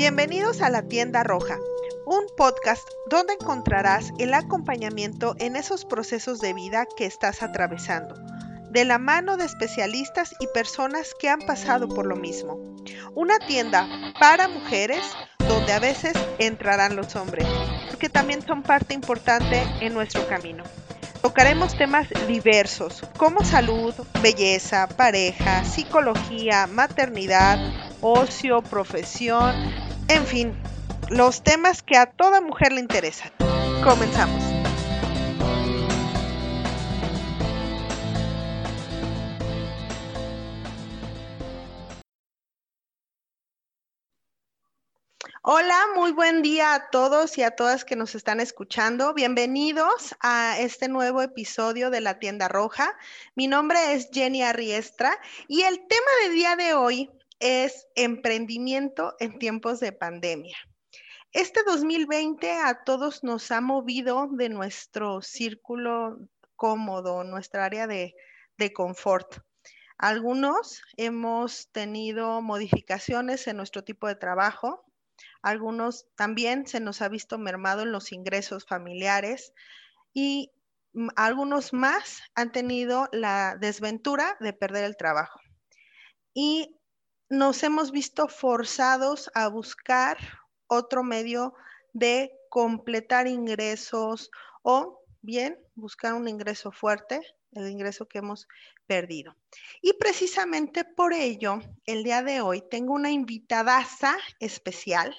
Bienvenidos a la tienda roja, un podcast donde encontrarás el acompañamiento en esos procesos de vida que estás atravesando, de la mano de especialistas y personas que han pasado por lo mismo. Una tienda para mujeres donde a veces entrarán los hombres, porque también son parte importante en nuestro camino. Tocaremos temas diversos como salud, belleza, pareja, psicología, maternidad, ocio, profesión, en fin, los temas que a toda mujer le interesan. Comenzamos. Hola, muy buen día a todos y a todas que nos están escuchando. Bienvenidos a este nuevo episodio de La Tienda Roja. Mi nombre es Jenny Arriestra y el tema del día de hoy es emprendimiento en tiempos de pandemia. Este 2020 a todos nos ha movido de nuestro círculo cómodo, nuestra área de, de confort. Algunos hemos tenido modificaciones en nuestro tipo de trabajo, algunos también se nos ha visto mermado en los ingresos familiares y algunos más han tenido la desventura de perder el trabajo. Y nos hemos visto forzados a buscar otro medio de completar ingresos o bien buscar un ingreso fuerte, el ingreso que hemos perdido. Y precisamente por ello, el día de hoy tengo una invitadaza especial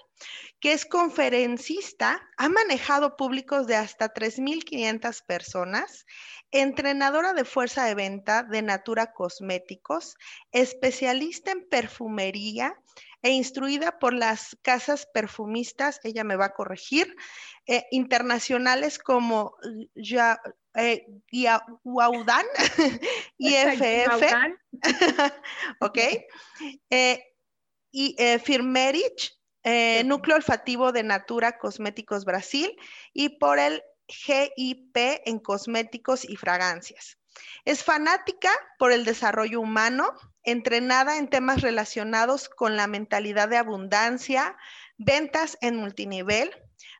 que es conferencista, ha manejado públicos de hasta 3.500 personas, entrenadora de fuerza de venta de Natura Cosméticos, especialista en perfumería e instruida por las casas perfumistas, ella me va a corregir, eh, internacionales como ya, eh, IFF, ok, eh, y eh, Firmerich, núcleo olfativo de Natura Cosméticos Brasil y por el GIP en cosméticos y fragancias. Es fanática por el desarrollo humano, entrenada en temas relacionados con la mentalidad de abundancia, ventas en multinivel,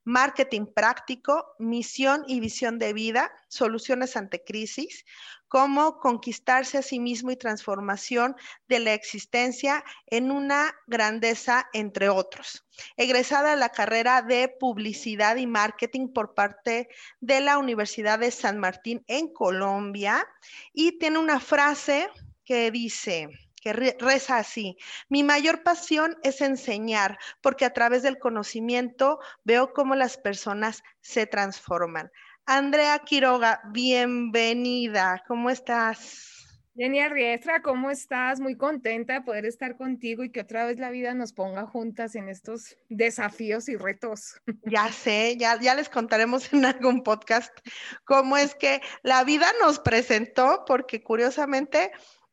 marketing práctico, misión y visión de vida, soluciones ante crisis, cómo conquistarse a sí mismo y transformación de la existencia en una grandeza, entre otros. Egresada de la carrera de publicidad y marketing por parte de la Universidad de San Martín en Colombia y tiene una frase que dice, que reza así. Mi mayor pasión es enseñar, porque a través del conocimiento veo cómo las personas se transforman. Andrea Quiroga, bienvenida. ¿Cómo estás? Jenny Arriestra, ¿cómo estás? Muy contenta de poder estar contigo y que otra vez la vida nos ponga juntas en estos desafíos y retos. Ya sé, ya, ya les contaremos en algún podcast cómo es que la vida nos presentó, porque curiosamente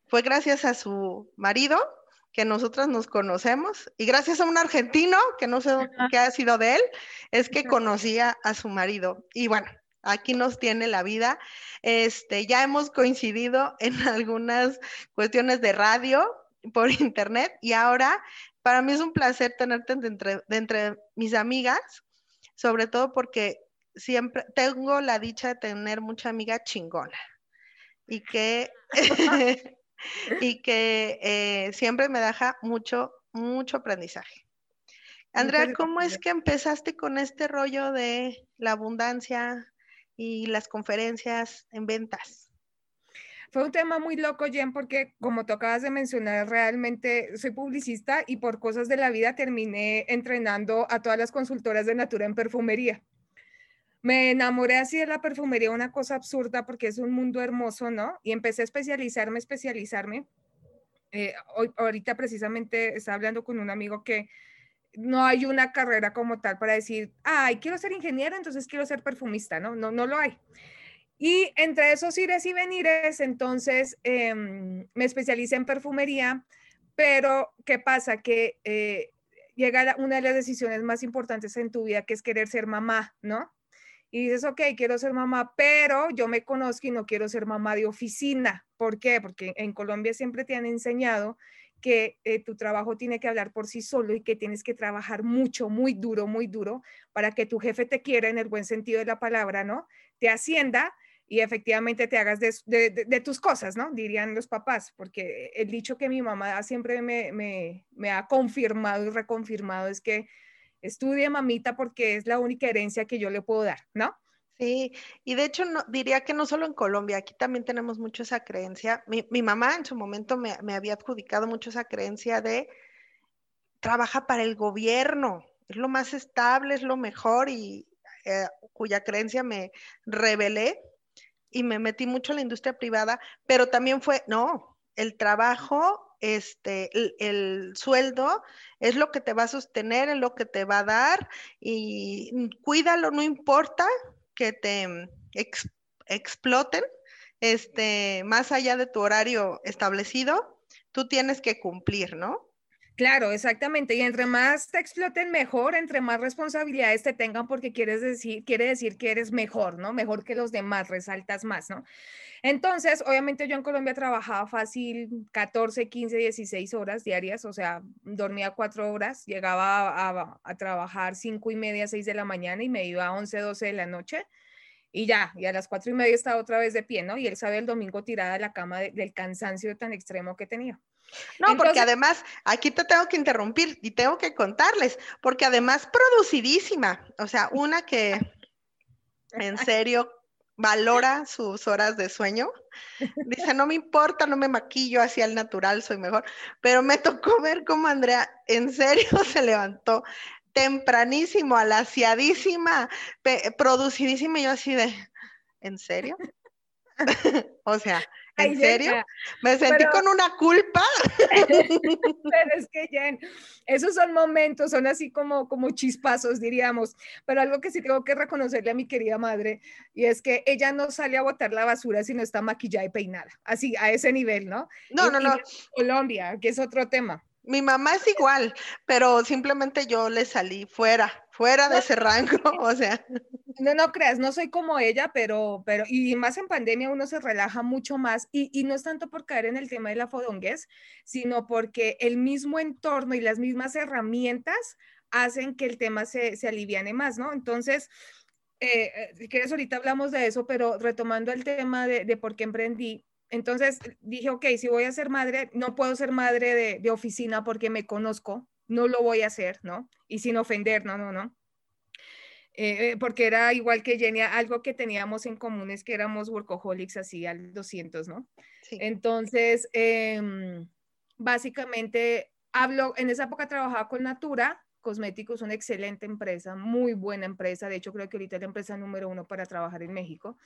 fue gracias a su marido que nosotras nos conocemos y gracias a un argentino que no sé qué ha sido de él, es que conocía a su marido. Y bueno, aquí nos tiene la vida. Este, ya hemos coincidido en algunas cuestiones de radio por internet y ahora para mí es un placer tenerte de entre, de entre mis amigas, sobre todo porque siempre tengo la dicha de tener mucha amiga chingona y que y que eh, siempre me deja mucho, mucho aprendizaje. Andrea, ¿cómo es que empezaste con este rollo de la abundancia y las conferencias en ventas? Fue un tema muy loco, Jen, porque como tú acabas de mencionar, realmente soy publicista y por cosas de la vida terminé entrenando a todas las consultoras de Natura en perfumería me enamoré así de la perfumería, una cosa absurda porque es un mundo hermoso, ¿no? Y empecé a especializarme, especializarme. Eh, hoy, ahorita precisamente estaba hablando con un amigo que no hay una carrera como tal para decir, ay, quiero ser ingeniero, entonces quiero ser perfumista, ¿no? No, no lo hay. Y entre esos ires y venires, entonces em, me especialicé en perfumería, pero ¿qué pasa? Que eh, llega una de las decisiones más importantes en tu vida, que es querer ser mamá, ¿no? Y dices, ok, quiero ser mamá, pero yo me conozco y no quiero ser mamá de oficina. ¿Por qué? Porque en Colombia siempre te han enseñado que eh, tu trabajo tiene que hablar por sí solo y que tienes que trabajar mucho, muy duro, muy duro para que tu jefe te quiera en el buen sentido de la palabra, ¿no? Te ascienda y efectivamente te hagas de, tus cosas, ¿no? Dirían los papás, porque el dicho que mi mamá siempre me ha confirmado y reconfirmado es que estudie mamita porque es la única herencia que yo le puedo dar, ¿no? Sí, y de hecho no, diría que no solo en Colombia, aquí también tenemos mucho esa creencia. Mi, mamá en su momento me, había adjudicado mucho esa creencia de trabaja para el gobierno, es lo más estable, es lo mejor y eh, cuya creencia me rebelé y me metí mucho en la industria privada, pero también fue, no, el trabajo, este, el, sueldo es lo que te va a sostener, es lo que te va a dar y cuídalo, no importa que te exploten, este, más allá de tu horario establecido, tú tienes que cumplir, ¿no? Claro, exactamente. Y entre más te exploten mejor, entre más responsabilidades te tengan, porque quieres decir, quiere decir que eres mejor, ¿no? Mejor que los demás, resaltas más, ¿no? Entonces, obviamente yo en Colombia trabajaba fácil 14, 15, 16 horas diarias, o sea, dormía cuatro horas, llegaba a, trabajar cinco y media, seis de la mañana y me iba a 11, 12 de la noche y ya, y a las cuatro y media estaba otra vez de pie, ¿no? Y él sabe el domingo tirada a la cama del cansancio tan extremo que tenía. No, porque además, aquí te tengo que interrumpir y tengo que contarles, porque además producidísima, o sea, una que en serio valora sus horas de sueño. Dice, no me importa, no me maquillo hacia el natural, soy mejor. Pero me tocó ver cómo Andrea en serio se levantó tempranísimo, alaciadísima, producidísima, y yo así de, ¿en serio? o sea, ¿En serio? Me sentí con una culpa. pero es que Jen, esos son momentos, son así como, como chispazos, diríamos. Pero algo que sí tengo que reconocerle a mi querida madre, y es que ella no sale a botar la basura si no está maquillada y peinada. Así, a ese nivel, ¿no? No, no, no. Colombia, que es otro tema. Mi mamá es igual, pero simplemente yo le salí fuera, fuera de ese rango, o sea. No, no creas, no soy como ella, pero, pero, y más en pandemia uno se relaja mucho más, y, y no es tanto por caer en el tema de la fodonguez, sino porque el mismo entorno y las mismas herramientas hacen que el tema se, se aliviane más, ¿no? Entonces, eh, eh si quieres, ahorita hablamos de eso, pero retomando el tema de, de por qué emprendí, entonces dije, ok, si voy a ser madre, no puedo ser madre de, oficina porque me conozco, no lo voy a hacer, ¿no? Y sin ofender, no, no, no. Eh, porque era igual que Jenny, algo que teníamos en común es que éramos workaholics así al 200, ¿no? Sí. Entonces, em, básicamente, hablo, en esa época trabajaba con Natura, Cosméticos, una excelente empresa, muy buena empresa, de hecho creo que ahorita es la empresa número uno para trabajar en México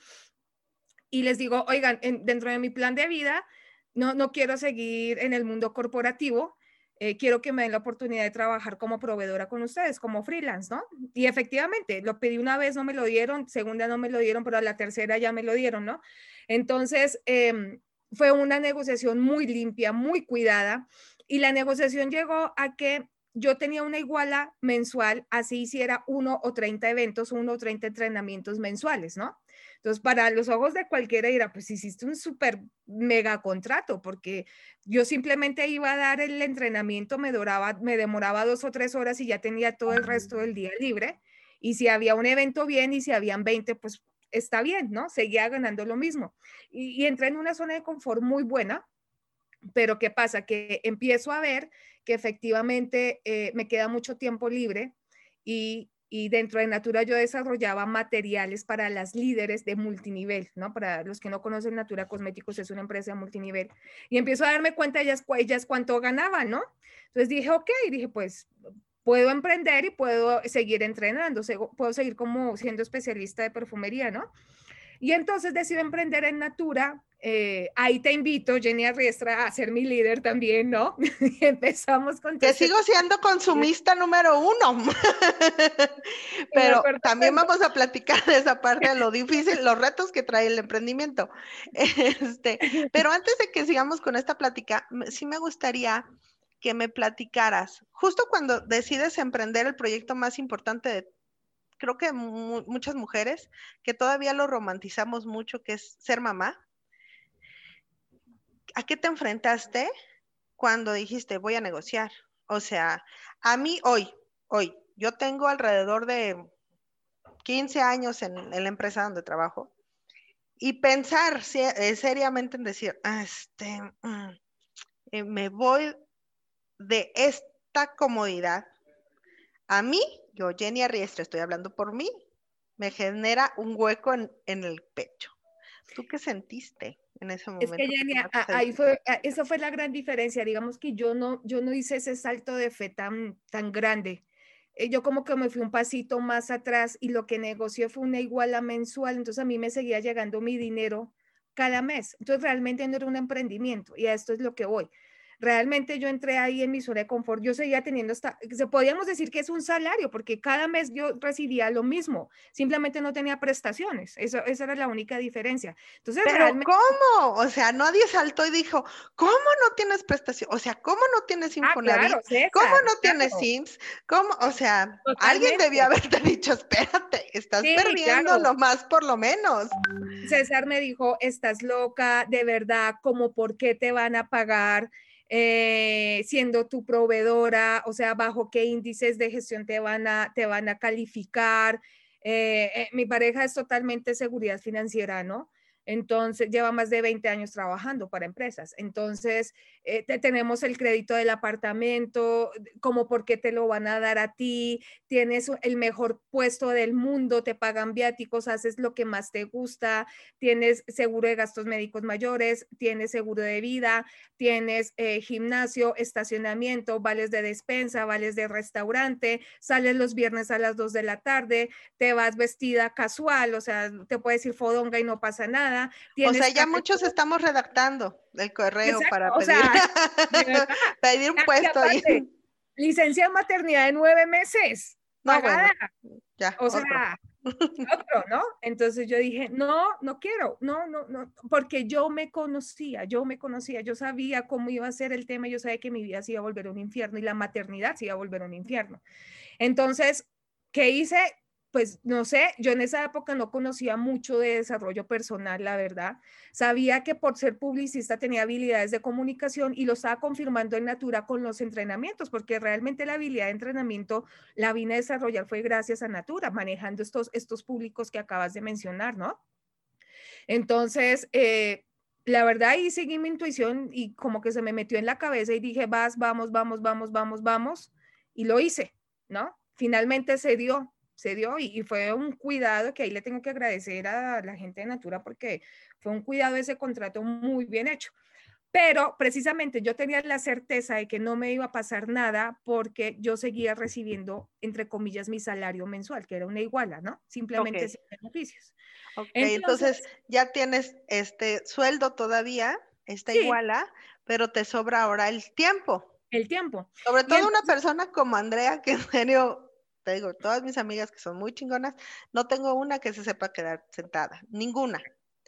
y les digo, oigan, dentro de mi plan de vida, no, no quiero seguir en el mundo corporativo, eh, quiero que me den la oportunidad de trabajar como proveedora con ustedes, como freelance, ¿no? Y efectivamente, lo pedí una vez, no me lo dieron, segunda no me lo dieron, pero a la tercera ya me lo dieron, ¿no? Entonces, em, fue una negociación muy limpia, muy cuidada, y la negociación llegó a que yo tenía una iguala mensual, así hiciera uno o 30 eventos, uno o 30 entrenamientos mensuales, ¿no? Entonces, para los ojos de cualquiera dirá, pues hiciste un súper mega contrato, porque yo simplemente iba a dar el entrenamiento, me, duraba, me demoraba dos o tres horas y ya tenía todo el resto del día libre. Y si había un evento bien y si habían 20, pues está bien, ¿no? Seguía ganando lo mismo. Y, entré en una zona de confort muy buena, pero ¿qué pasa? Que empiezo a ver que efectivamente eh, me queda mucho tiempo libre y y dentro de Natura yo desarrollaba materiales para las líderes de multinivel, ¿no? Para los que no conocen Natura Cosméticos es una empresa de multinivel. Y empiezo a darme cuenta ellas, ellas cuánto ganaban, ¿no? Entonces dije, ok, dije, pues puedo emprender y puedo seguir entrenando, puedo seguir como siendo especialista de perfumería, ¿no? Y entonces decido emprender en Natura. Eh, ahí te invito, Jenny Arriestra, a ser mi líder también, ¿no? empezamos con... Que sigo siendo consumista número uno. Pero también vamos a platicar de esa parte de lo difícil, los retos que trae el emprendimiento. Este, pero antes de que sigamos con esta plática, sí me gustaría que me platicaras, justo cuando decides emprender el proyecto más importante de creo que muchas mujeres que todavía lo romantizamos mucho, que es ser mamá. ¿A qué te enfrentaste? cuando dijiste voy a negociar? O sea, a mí hoy, hoy, yo tengo alrededor de 15 años en, la empresa donde trabajo y pensar eh, seriamente en decir, ah, este, mm, eh, me voy de esta comodidad. A mí, yo, Jenny Arriestra, estoy hablando por mí, me genera un hueco en, el pecho. ¿Tú qué sentiste en ese momento? Es que Jenny, ahí fue, esa fue la gran diferencia. Digamos que yo no, yo no hice ese salto de fe tan, tan grande. Eh, yo como que me fui un pasito más atrás y lo que negocié fue una iguala mensual, entonces a mí me seguía llegando mi dinero cada mes. Entonces realmente no era un emprendimiento y a esto es lo que voy realmente yo entré ahí en mi zona de confort, yo seguía teniendo hasta, se podíamos decir que es un salario, porque cada mes yo recibía lo mismo, simplemente no tenía prestaciones, eso, esa era la única diferencia. Entonces, Pero ¿cómo? O sea, nadie saltó y dijo, ¿cómo no tienes prestación? O sea, ¿cómo no tienes ah, Infonavit? ¿Cómo no tienes SIMS? ¿Cómo? O sea, alguien debió haberte dicho, espérate, estás perdiendo lo más por lo menos. César me dijo, estás loca, de verdad, ¿cómo por qué te van a pagar? Eh, siendo tu proveedora, o sea, bajo qué índices de gestión te van a, te van a calificar. Eh, eh, mi pareja es totalmente seguridad financiera, ¿no? Entonces, lleva más de 20 años trabajando para empresas. Entonces, eh, tenemos el crédito del apartamento, como por qué te lo van a dar a ti, tienes el mejor puesto del mundo, te pagan viáticos, haces lo que más te gusta, tienes seguro de gastos médicos mayores, tienes seguro de vida, tienes eh, gimnasio, estacionamiento, vales de despensa, vales de restaurante, sales los viernes a las 2 de la tarde, te vas vestida casual, o sea, te puedes ir fodonga y no pasa nada. O sea, ya muchos estamos redactando el correo para pedir, un puesto ahí. Licencia de maternidad de nueve meses. pagada. ya, o sea, otro, ¿no? Entonces yo dije, no, no quiero, no, no, no, porque yo me conocía, yo me conocía, yo sabía cómo iba a ser el tema, yo sabía que mi vida se iba a volver un infierno y la maternidad se iba a volver un infierno. Entonces, ¿qué hice? Pues no sé, yo en esa época no conocía mucho de desarrollo personal, la verdad. Sabía que por ser publicista tenía habilidades de comunicación y lo estaba confirmando en Natura con los entrenamientos, porque realmente la habilidad de entrenamiento la vine a desarrollar fue gracias a Natura, manejando estos, estos públicos que acabas de mencionar, ¿no? Entonces, eh, la verdad ahí seguí mi intuición y como que se me metió en la cabeza y dije, vas, vamos, vamos, vamos, vamos, vamos, y lo hice, ¿no? Finalmente se dio, se dio y, fue un cuidado que ahí le tengo que agradecer a la gente de Natura porque fue un cuidado ese contrato muy bien hecho. Pero precisamente yo tenía la certeza de que no me iba a pasar nada porque yo seguía recibiendo, entre comillas, mi salario mensual, que era una iguala, ¿no? Simplemente sin beneficios. entonces, ya tienes este sueldo todavía, esta iguala, pero te sobra ahora el tiempo. El tiempo. Sobre todo una persona como Andrea, que en serio te digo, todas mis amigas que son muy chingonas, no tengo una que se sepa quedar sentada, ninguna.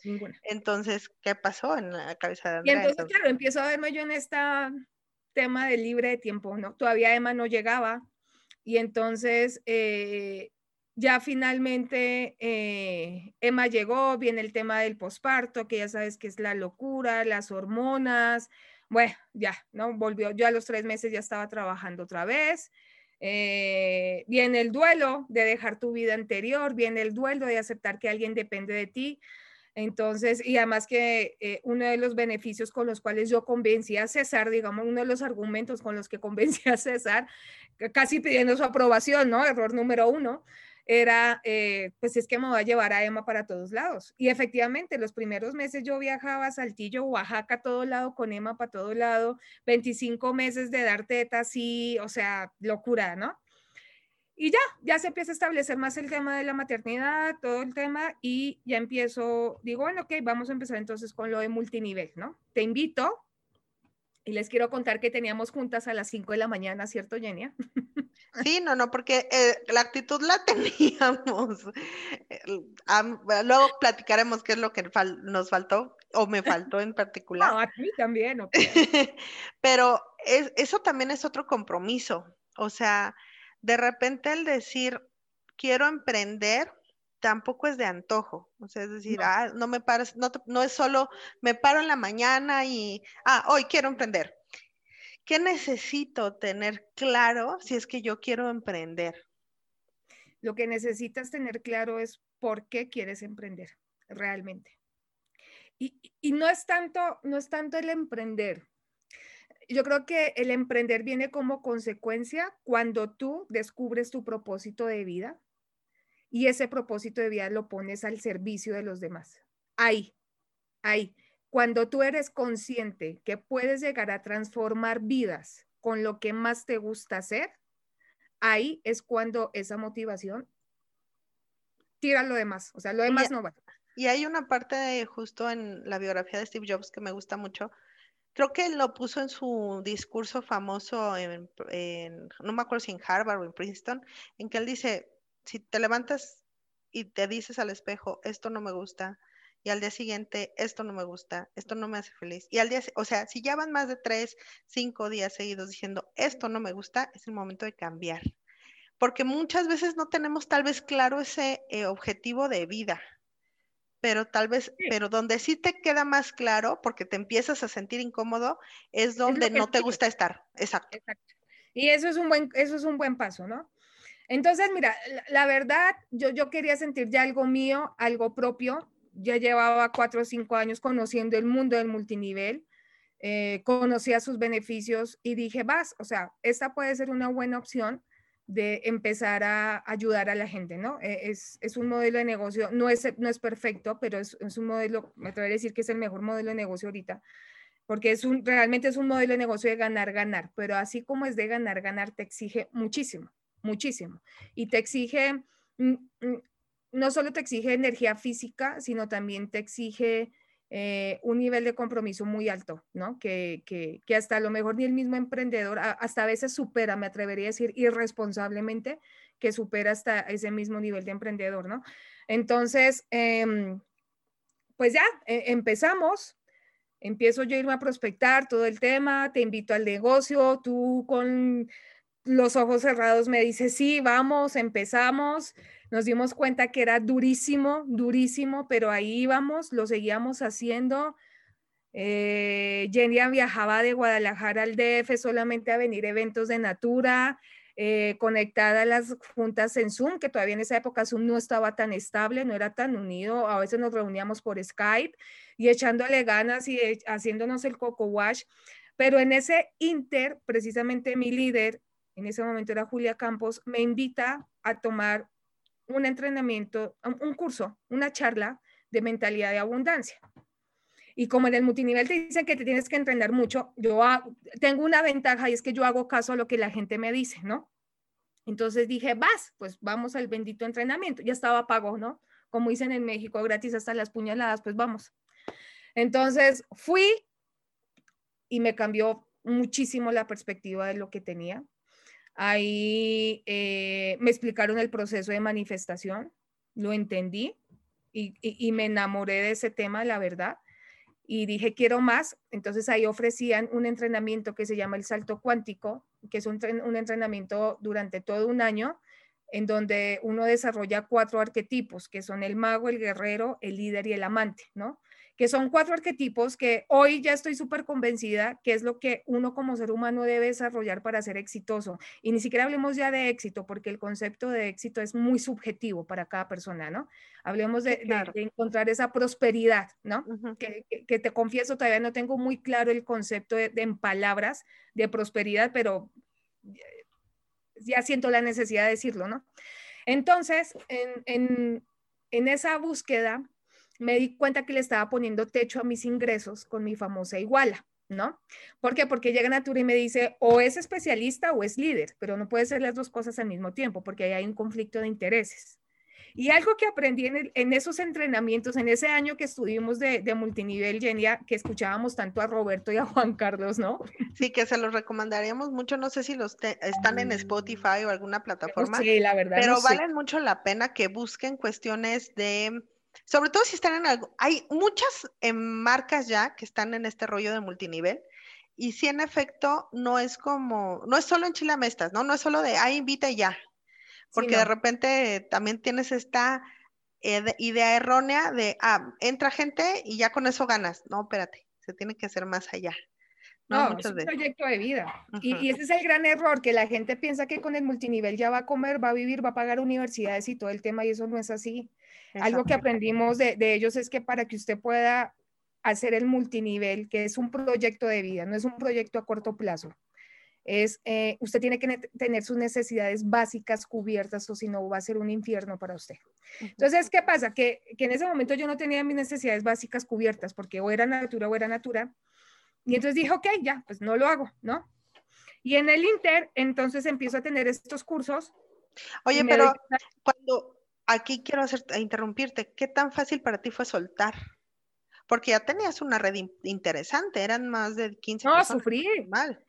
Ninguna. Entonces, ¿qué pasó en la cabeza de Andrea? Y entonces, claro, empiezo a verme yo en este tema de libre de tiempo, ¿no? Todavía Emma no llegaba y entonces eh, ya finalmente eh, Emma llegó, viene el tema del posparto, que ya sabes que es la locura, las hormonas, bueno, ya, ¿no? Volvió, yo a los tres meses ya estaba trabajando otra vez. Eh, viene el duelo de dejar tu vida anterior, viene el duelo de aceptar que alguien depende de ti. Entonces, y además que eh, uno de los beneficios con los cuales yo convencí a César, digamos, uno de los argumentos con los que convencí a César, casi pidiendo su aprobación, ¿no? Error número uno, era, eh, pues es que me voy a llevar a Emma para todos lados. Y efectivamente, los primeros meses yo viajaba a Saltillo, Oaxaca, todo lado, con Emma para todo lado, 25 meses de dar teta, sí, o sea, locura, ¿no? Y ya, ya se empieza a establecer más el tema de la maternidad, todo el tema, y ya empiezo, digo, bueno, ok, vamos a empezar entonces con lo de multinivel, ¿no? Te invito y les quiero contar que teníamos juntas a las 5 de la mañana, ¿cierto, Genia? Sí, no, no, porque eh, la actitud la teníamos. luego platicaremos qué es lo que nos faltó o me faltó en particular. No, a ti también. Pero eso también es otro compromiso. O sea, de repente el decir, quiero emprender, tampoco es de antojo. O sea, es decir, no, ah, no me paras, no, no es solo me paro en la mañana y, ah, hoy quiero emprender. ¿Qué necesito tener claro si es que yo quiero emprender? Lo que necesitas tener claro es por qué quieres emprender realmente. Y, y no, es tanto, no es tanto el emprender. Yo creo que el emprender viene como consecuencia cuando tú descubres tu propósito de vida y ese propósito de vida lo pones al servicio de los demás. Ahí, ahí. Cuando tú eres consciente que puedes llegar a transformar vidas con lo que más te gusta hacer, ahí es cuando esa motivación tira lo demás, o sea, lo demás no va. Y hay una parte justo en la biografía de Steve Jobs que me gusta mucho. Creo que lo puso en su discurso famoso en, no me acuerdo si en Harvard o en Princeton, en que él dice, si te levantas y te dices al espejo, esto no me gusta, y al día siguiente, esto no me gusta, esto no me hace feliz. Y al día, o sea, si ya van más de tres, cinco días seguidos diciendo, esto no me gusta, es el momento de cambiar. Porque muchas veces no tenemos tal vez claro ese eh, objetivo de vida, pero tal vez, pero donde sí te queda más claro, porque te empiezas a sentir incómodo, es donde no te gusta estar. Exacto. Exacto. Y eso es un buen, eso es un buen paso, ¿no? Entonces, mira, la, verdad, yo, yo quería sentir ya algo mío, algo propio, ya llevaba cuatro o cinco años conociendo el mundo del multinivel, eh, conocía sus beneficios y dije, vas, o sea, esta puede ser una buena opción de empezar a ayudar a la gente, ¿no? E, es, es un modelo de negocio, no es, no es perfecto, pero es, un modelo, me atrevería a decir que es el mejor modelo de negocio ahorita, porque es un, realmente es un modelo de negocio de ganar, ganar, pero así como es de ganar, ganar, te exige muchísimo, muchísimo. Y te exige mm, mm, no solo te exige energía física, sino también te exige eh, un nivel de compromiso muy alto, ¿no? Que, que, hasta a lo mejor ni el mismo emprendedor, hasta a veces supera, me atrevería a decir irresponsablemente, que supera hasta ese mismo nivel de emprendedor, ¿no? Entonces, em, pues ya, e, empezamos. Empiezo yo a irme a prospectar todo el tema, te invito al negocio, tú con los ojos cerrados me dices, sí, vamos, empezamos nos dimos cuenta que era durísimo, durísimo, pero ahí íbamos, lo seguíamos haciendo. Eh, viajaba de Guadalajara al DF solamente a venir eventos de Natura, eh, conectada a las juntas en Zoom, que todavía en esa época Zoom no estaba tan estable, no era tan unido, a veces nos reuníamos por Skype y echándole ganas y eh, haciéndonos el coco wash. Pero en ese inter, precisamente mi líder, en ese momento era Julia Campos, me invita a tomar un entrenamiento, un curso, una charla de mentalidad de abundancia. Y como en el multinivel te dicen que te tienes que entrenar mucho, yo tengo una ventaja y es que yo hago caso a lo que la gente me dice, ¿no? Entonces dije, vas, pues vamos al bendito entrenamiento. Ya estaba pago, ¿no? Como dicen en México, gratis hasta las puñaladas, pues vamos. Entonces fui y me cambió muchísimo la perspectiva de lo que tenía. Ahí eh, me explicaron el proceso de manifestación, lo entendí y, me enamoré de ese tema, la verdad. Y dije, quiero más. Entonces ahí ofrecían un entrenamiento que se llama el salto cuántico, que es un, un entrenamiento durante todo un año en donde uno desarrolla cuatro arquetipos, que son el mago, el guerrero, el líder y el amante, ¿no? Que son cuatro arquetipos que hoy ya estoy súper convencida que es lo que uno como ser humano debe desarrollar para ser exitoso. Y ni siquiera hablemos ya de éxito, porque el concepto de éxito es muy subjetivo para cada persona, ¿no? Hablemos de, encontrar esa prosperidad, ¿no? que, te confieso, todavía no tengo muy claro el concepto de, en palabras de prosperidad, pero ya siento la necesidad de decirlo, ¿no? Entonces, en, en, en esa búsqueda, me di cuenta que le estaba poniendo techo a mis ingresos con mi famosa iguala, ¿no? ¿Por qué? Porque llega Natura y me dice, o es especialista o es líder, pero no puede ser las dos cosas al mismo tiempo, porque ahí hay un conflicto de intereses. Y algo que aprendí en, esos entrenamientos, en ese año que estuvimos de, multinivel, Genia, que escuchábamos tanto a Roberto y a Juan Carlos, ¿no? Sí, que se los recomendaríamos mucho. No sé si los están en Spotify o alguna plataforma. Sí, la verdad. Pero valen mucho la pena que busquen cuestiones de sobre todo si están en algo, hay muchas eh, marcas ya que están en este rollo de multinivel y si en efecto no es como, no es solo en chilamestas, ¿no? No es solo de, ah, invita ya, porque de repente también tienes esta eh, idea errónea de, ah, entra gente y ya con eso ganas. No, espérate, se tiene que hacer más allá. No, es un proyecto de vida. y, y, ese es el gran error, que la gente piensa que con el multinivel ya va a comer, va a vivir, va a pagar universidades y todo el tema, y eso no es así. Algo que aprendimos de, de, ellos es que para que usted pueda hacer el multinivel, que es un proyecto de vida, no es un proyecto a corto plazo, es eh, usted tiene que tener sus necesidades básicas cubiertas o si no va a ser un infierno para usted. Entonces, ¿qué pasa? Que, que, en ese momento yo no tenía mis necesidades básicas cubiertas porque o era natura o era natura. Y entonces dije, ok, ya, pues no lo hago, ¿no? Y en el Inter, entonces empiezo a tener estos cursos. Oye, pero cuando aquí quiero hacer, interrumpirte, ¿qué tan fácil para ti fue soltar? Porque ya tenías una red interesante, eran más de 15 no, sufrí. Mal.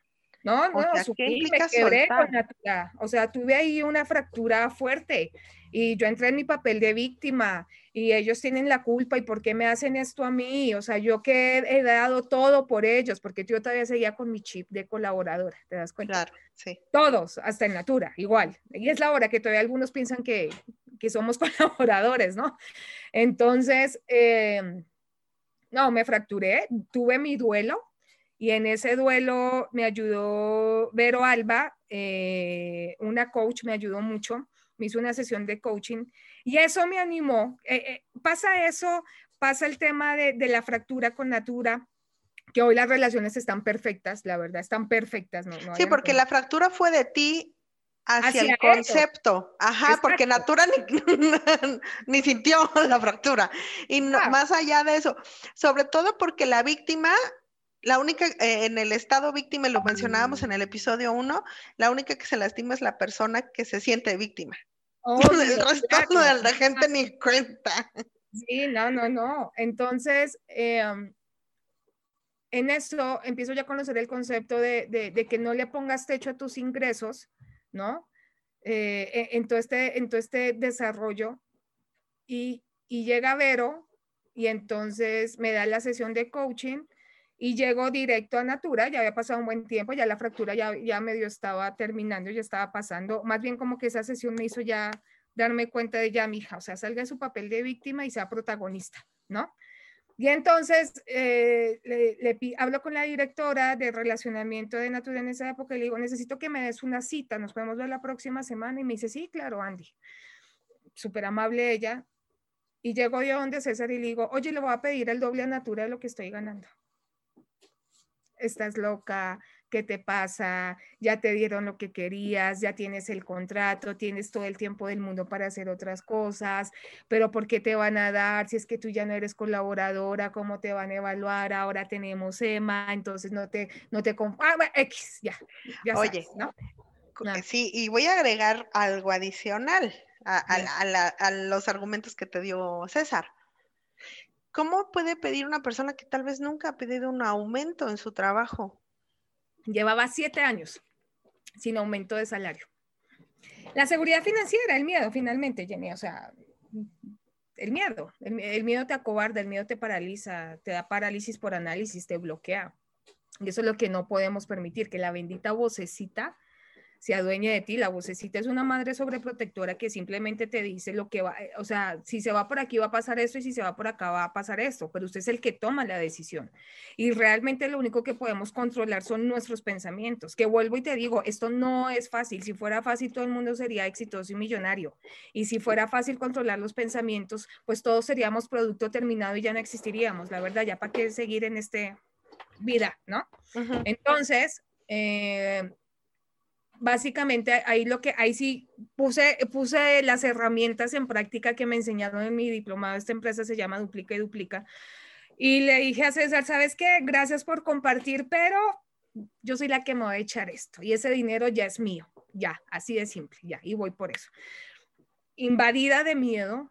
No, no, sufrí, me quebré con Natura. O sea, tuve ahí una fractura fuerte y yo entré en mi papel de víctima y ellos tienen la culpa y por qué me hacen esto a mí. O sea, yo que he dado todo por ellos, porque yo todavía seguía con mi chip de colaboradora, ¿te das cuenta? Claro, sí. Todos, hasta en Natura, igual. Y es la hora que todavía algunos piensan que, que somos colaboradores, ¿no? Entonces, eh, no, me fracturé, tuve mi duelo y en ese duelo me ayudó Vero Alba, eh, una coach, me ayudó mucho, me hizo una sesión de coaching y eso me animó. Eh, eh, pasa eso, pasa el tema de, la fractura con Natura, que hoy las relaciones están perfectas, la verdad, están perfectas. sí, porque la fractura fue de ti hacia, el concepto. Ajá, porque Natura ni, sintió la fractura. Y más allá de eso, sobre todo porque la víctima la única, eh, en el estado víctima, lo mencionábamos en el episodio 1, la única que se lastima es la persona que se siente víctima. el resto de la gente ni cuenta. Sí, no, no, no. Entonces, em, en esto empiezo ya a conocer el concepto de, que no le pongas techo a tus ingresos, ¿no? Eh, e, en, todo este, en todo este desarrollo. Y, y llega Vero y entonces me da la sesión de coaching y llegó directo a Natura, ya había pasado un buen tiempo, ya la fractura ya, ya medio estaba terminando, ya estaba pasando, más bien como que esa sesión me hizo ya darme cuenta de ya, mi hija, o sea, salga de su papel de víctima y sea protagonista, ¿no? Y entonces eh, le, hablo con la directora de relacionamiento de Natura en esa época y le digo, necesito que me des una cita, nos podemos ver la próxima semana. Y me dice, sí, claro, Andy. Súper amable ella. Y llego yo donde César y le digo, oye, le voy a pedir el doble a Natura de lo que estoy ganando estás loca, ¿qué te pasa? Ya te dieron lo que querías, ya tienes el contrato, tienes todo el tiempo del mundo para hacer otras cosas, pero ¿por qué te van a dar? Si es que tú ya no eres colaboradora, ¿cómo te van a evaluar? Ahora tenemos EMA, entonces no te, no te, ah, X, ya, ya Oye, ¿no? Sí, y voy a agregar algo adicional a, a los argumentos que te dio César. ¿Cómo puede pedir una persona que tal vez nunca ha pedido un aumento en su trabajo? Llevaba siete años sin aumento de salario. La seguridad financiera, el miedo, finalmente, Jenny, o sea, el miedo, el, miedo te acobarda, el miedo te paraliza, te da parálisis por análisis, te bloquea. Y eso es lo que no podemos permitir, que la bendita vocecita se adueñe de ti. La vocecita es una madre sobreprotectora que simplemente te dice lo que va, eh, o sea, si se va por aquí va a pasar esto y si se va por acá va a pasar esto, pero usted es el que toma la decisión. Y realmente lo único que podemos controlar son nuestros pensamientos, que vuelvo y te digo, esto no es fácil. Si fuera fácil, todo el mundo sería exitoso y millonario. Y si fuera fácil controlar los pensamientos, pues todos seríamos producto terminado y ya no existiríamos, la verdad, ya para qué seguir en este vida, ¿no? Entonces, eh, básicamente ahí lo que, ahí sí puse, puse las herramientas en práctica que me enseñaron en mi diplomado. Esta empresa se llama Duplica y Duplica. Y le dije a César, ¿sabes qué? Gracias por compartir, pero yo soy la que me voy a echar esto y ese dinero ya es mío. Ya, así de simple, ya, y voy por eso. Invadida de miedo,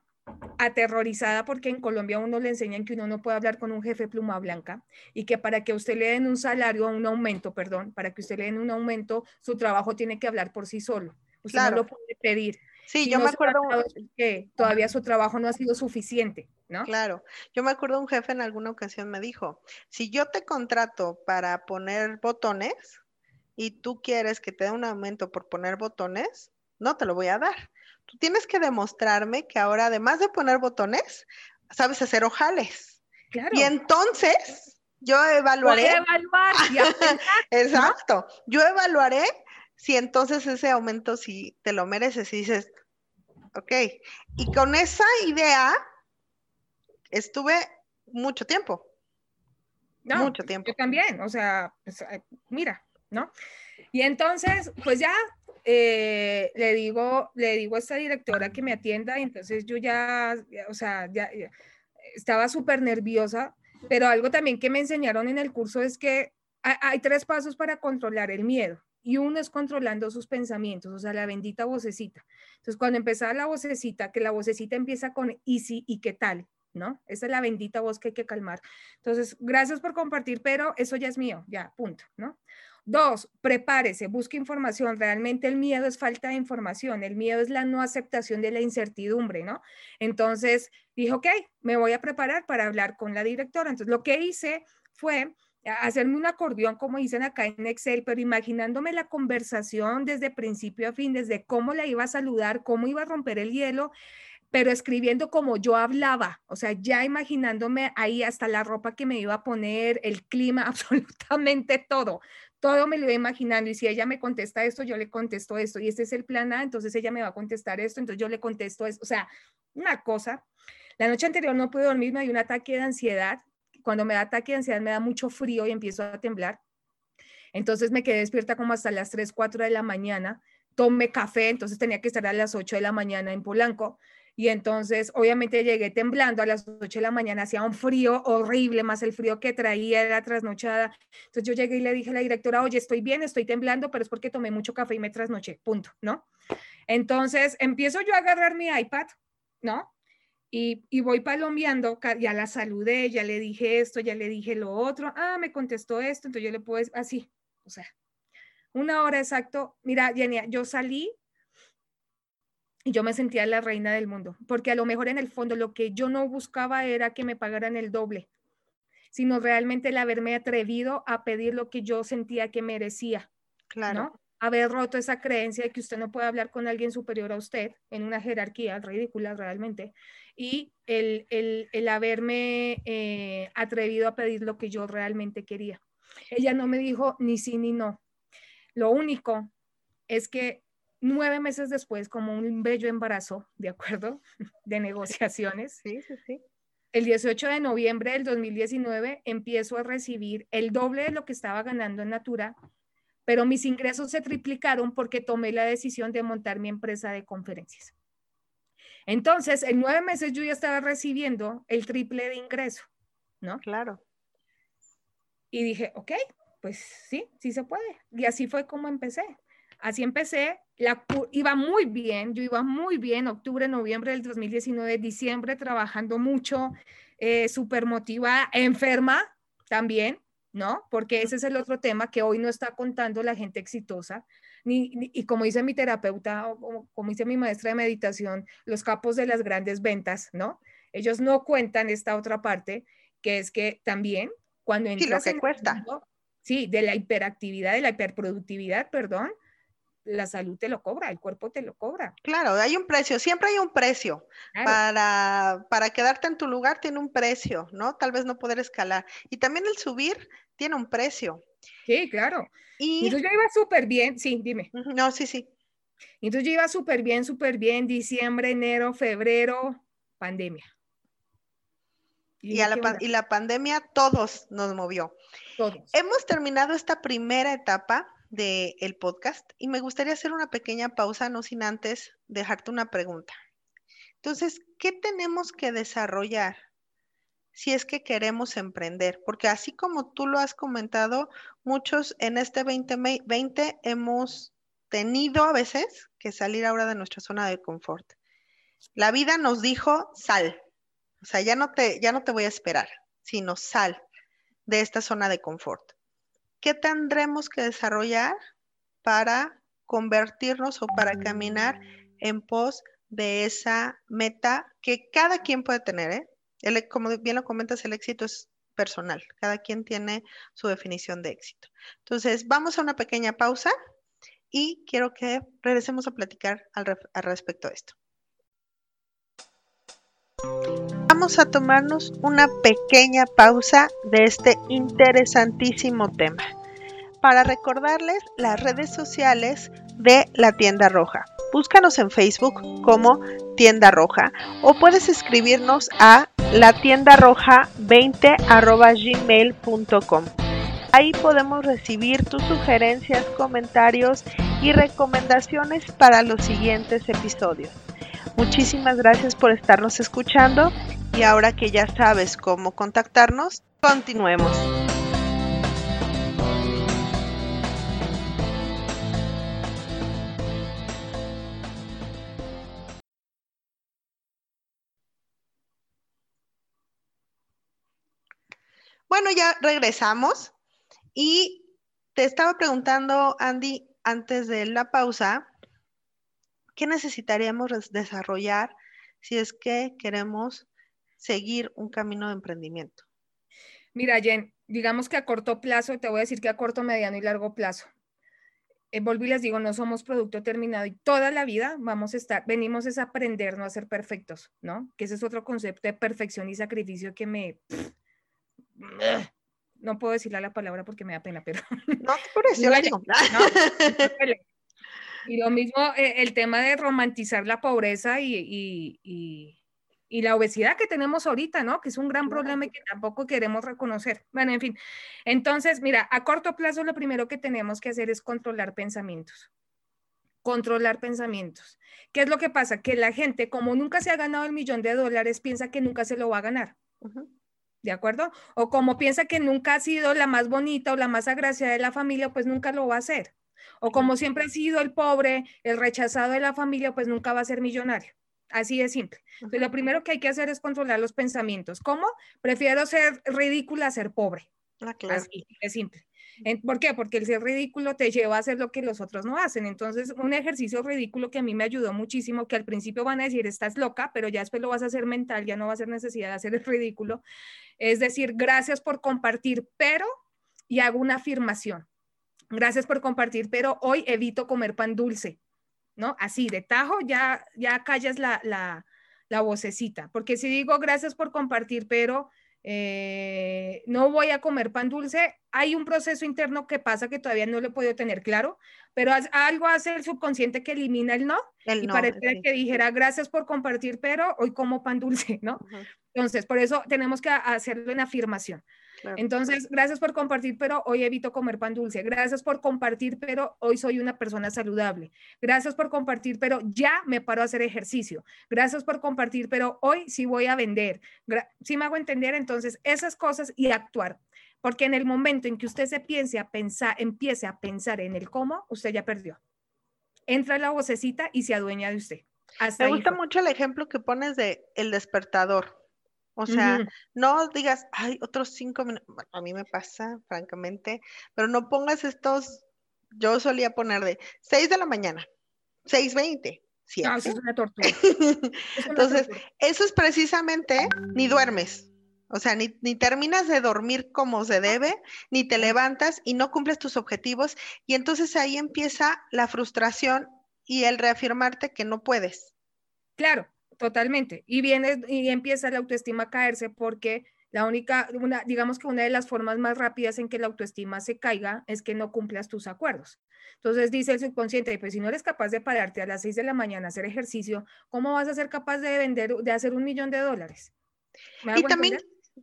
aterrorizada porque en Colombia uno le enseñan que uno no puede hablar con un jefe pluma blanca y que para que usted le den un salario, un aumento, perdón, para que usted le den un aumento, su trabajo tiene que hablar por sí solo. Usted no lo puede pedir. Sí, yo me acuerdo que todavía su trabajo no ha sido suficiente, ¿no? Claro, yo me acuerdo un jefe en alguna ocasión me dijo, si yo te contrato para poner botones y tú quieres que te dé un aumento por poner botones, no te lo voy a dar tú tienes que demostrarme que ahora, además de poner botones, sabes hacer ojales. Y entonces Yo evaluaré. Evaluar. y Exacto. Yo evaluaré si entonces ese aumento si te lo mereces y dices, ok. Y con esa idea estuve mucho tiempo. No, mucho tiempo. Yo también, o sea, pues, eh, mira, ¿no? Y entonces, pues ya eh, le digo, le digo a esta directora que me atienda y entonces yo ya, ya, o sea, ya, ya estaba súper nerviosa, pero algo también que me enseñaron en el curso es que hay, hay tres pasos para controlar el miedo y uno es controlando sus pensamientos, o sea, la bendita vocecita. Entonces, cuando empezaba la vocecita, que la vocecita empieza con y sí y qué tal, ¿no? Esa es la bendita voz que hay que calmar. Entonces, gracias por compartir, pero eso ya es mío, ya, punto, ¿no? Dos, prepárese, busque información. Realmente el miedo es falta de información, el miedo es la no aceptación de la incertidumbre, ¿no? Entonces dije, ok, me voy a preparar para hablar con la directora. Entonces lo que hice fue hacerme un acordeón, como dicen acá en Excel, pero imaginándome la conversación desde principio a fin, desde cómo la iba a saludar, cómo iba a romper el hielo, pero escribiendo como yo hablaba, o sea, ya imaginándome ahí hasta la ropa que me iba a poner, el clima, absolutamente todo todo me lo iba imaginando y si ella me contesta esto, yo le contesto esto y este es el plan A, entonces ella me va a contestar esto, entonces yo le contesto esto, o sea, una cosa. La noche anterior no pude dormir, me dio un ataque de ansiedad. Cuando me da ataque de ansiedad me da mucho frío y empiezo a temblar. Entonces me quedé despierta como hasta las 3, 4 de la mañana. Tomé café, entonces tenía que estar a las 8 de la mañana en Polanco. Y entonces, obviamente, llegué temblando a las 8 de la mañana, hacía un frío horrible, más el frío que traía era trasnochada. Entonces yo llegué y le dije a la directora, oye, estoy bien, estoy temblando, pero es porque tomé mucho café y me trasnoché, punto, ¿no? Entonces empiezo yo a agarrar mi iPad, ¿no? Y, y, voy palomeando, ya la saludé, ya le dije esto, ya le dije lo otro, ah, me contestó esto, entonces yo le puedo, así, o sea, una hora exacto. Mira, Jenny, yo salí yo me sentía la reina del mundo, porque a lo mejor en el fondo lo que yo no buscaba era que me pagaran el doble, sino realmente el haberme atrevido a pedir lo que yo sentía que merecía. Claro. ¿no? Haber roto esa creencia de que usted no puede hablar con alguien superior a usted en una jerarquía ridícula realmente, y el, el, el haberme eh, atrevido a pedir lo que yo realmente quería. Ella no me dijo ni sí ni no. Lo único es que nueve meses después, como un bello embarazo, ¿de acuerdo? De negociaciones. Sí, sí, sí. El 18 de noviembre del 2019 empiezo a recibir el doble de lo que estaba ganando en Natura, pero mis ingresos se triplicaron porque tomé la decisión de montar mi empresa de conferencias. Entonces, en nueve meses yo ya estaba recibiendo el triple de ingreso, ¿no? Claro. Y dije, ok, pues sí, sí se puede. Y así fue como empecé. Así empecé, la, iba muy bien, yo iba muy bien, octubre, noviembre del 2019, diciembre, trabajando mucho, eh, súper motivada, enferma también, ¿no? Porque ese es el otro tema que hoy no está contando la gente exitosa. Ni, y como dice mi terapeuta, o como, como, dice mi maestra de meditación, los capos de las grandes ventas, ¿no? Ellos no cuentan esta otra parte, que es que también cuando entras sí, lo que cuesta. Mundo, sí, de la hiperactividad, de la hiperproductividad, perdón, la salud te lo cobra, el cuerpo te lo cobra. Claro, hay un precio, siempre hay un precio. Para, para quedarte en tu lugar tiene un precio, ¿no? Tal vez no poder escalar. Y también el subir tiene un precio. Sí, claro. Y entonces yo iba súper bien, sí, dime. No, sí, sí. Entonces yo iba súper bien, súper bien, diciembre, enero, febrero, pandemia. Y, y, la, y la pandemia todos nos movió. Todos. Hemos terminado esta primera etapa del el podcast y me gustaría hacer una pequeña pausa, no sin antes dejarte una pregunta. Entonces, ¿qué tenemos que desarrollar si es que queremos emprender? Porque así como tú lo has comentado, muchos en este 2020 hemos tenido a veces que salir ahora de nuestra zona de confort. La vida nos dijo, sal. O sea, ya no te, ya no te voy a esperar, sino sal de esta zona de confort. ¿Qué tendremos que desarrollar para convertirnos o para caminar en pos de esa meta que cada quien puede tener? ¿eh? como bien lo comentas, el éxito es personal, cada quien tiene su definición de éxito. Entonces, vamos a una pequeña pausa y quiero que regresemos a platicar al respecto de esto. Vamos a tomarnos una pequeña pausa de este interesantísimo tema para recordarles las redes sociales de la tienda roja. Búscanos en Facebook como Tienda Roja o puedes escribirnos a la tienda roja 20 gmail.com. Ahí podemos recibir tus sugerencias, comentarios y recomendaciones para los siguientes episodios. Muchísimas gracias por estarnos escuchando y ahora que ya sabes cómo contactarnos, continuemos. Bueno, ya regresamos y te estaba preguntando, Andy, antes de la pausa, ¿qué necesitaríamos desarrollar si es que queremos seguir un camino de emprendimiento? Mira, Jen, digamos que a corto plazo, te voy a decir que a corto, mediano y largo plazo. Eh, volví y les digo, no somos producto terminado y toda la vida vamos a estar, venimos es a aprender, no a ser perfectos, ¿no? Que ese es otro concepto de perfección y sacrificio que me, no puedo decirle la palabra porque me da pena, pero... No, por eso y lo mismo eh, el tema de romantizar la pobreza y, y, la obesidad que tenemos ahorita, ¿no? Que es un gran problema y que tampoco queremos reconocer. Bueno, en fin. Entonces, mira, a corto plazo lo primero que tenemos que hacer es controlar pensamientos controlar pensamientos. ¿Qué es lo que pasa? Que la gente, como nunca se ha ganado el millón de dólares, piensa que nunca se lo va a ganar. ¿de acuerdo? O como piensa que nunca ha sido la más bonita o la más agraciada de la familia, pues nunca lo va a hacer. O como siempre ha sido el pobre, el rechazado de la familia, pues nunca va a ser millonario. Así de simple. Entonces, lo primero que hay que hacer es controlar los pensamientos. ¿Cómo? Prefiero ser ridícula a ser pobre. Ah, claro. Así de simple. ¿Por qué? Porque el ser ridículo te lleva a hacer lo que los otros no hacen. Entonces, un ejercicio ridículo que a mí me ayudó muchísimo, que al principio van a decir, estás loca, pero ya después lo vas a hacer mental, ya no va a ser necesidad de hacer el ridículo. Es decir, gracias por compartir, pero, y hago una afirmación. Gracias por compartir, pero hoy evito comer pan dulce, ¿no? Así, de tajo, ya, ya callas la, la, la vocecita, porque si digo gracias por compartir, pero eh, no voy a comer pan dulce. Hay un proceso interno que pasa que todavía no lo he podido tener claro, pero algo hace el subconsciente que elimina el no. y parece que dijera gracias por compartir, pero hoy como pan dulce, ¿no? Entonces, por eso tenemos que hacerlo en afirmación. Entonces, gracias por compartir, pero hoy evito comer pan dulce. Gracias por compartir, pero hoy soy una persona saludable. Gracias por compartir, pero ya me paro a hacer ejercicio. Gracias por compartir, pero hoy sí voy a vender. Si me hago entender, entonces, esas cosas y actuar. Porque en el momento en que usted se piense a pensar, empiece a pensar en el cómo, usted ya perdió. Entra la vocecita y se adueña de usted. me gusta mucho el ejemplo que pones de el despertador. O sea, no digas, ay, otros cinco minutos. a mí me pasa, francamente, pero no pongas estos. Yo solía poner de 6 de la mañana, 6.20. No, eso es una tortura. Entonces, eso es precisamente, ni duermes. O sea, ni, ni, terminas de dormir como se debe, ni te levantas y no cumples tus objetivos. Y entonces ahí empieza la frustración y el reafirmarte que no puedes. Claro, Totalmente. Y viene y empieza la autoestima a caerse porque la única, una, digamos que una de las formas más rápidas en que la autoestima se caiga es que no cumplas tus acuerdos. Entonces dice el subconsciente, pues si no eres capaz de pararte a las 6 de la mañana a hacer ejercicio, ¿cómo vas a ser capaz de vender, de hacer un millón de dólares? y también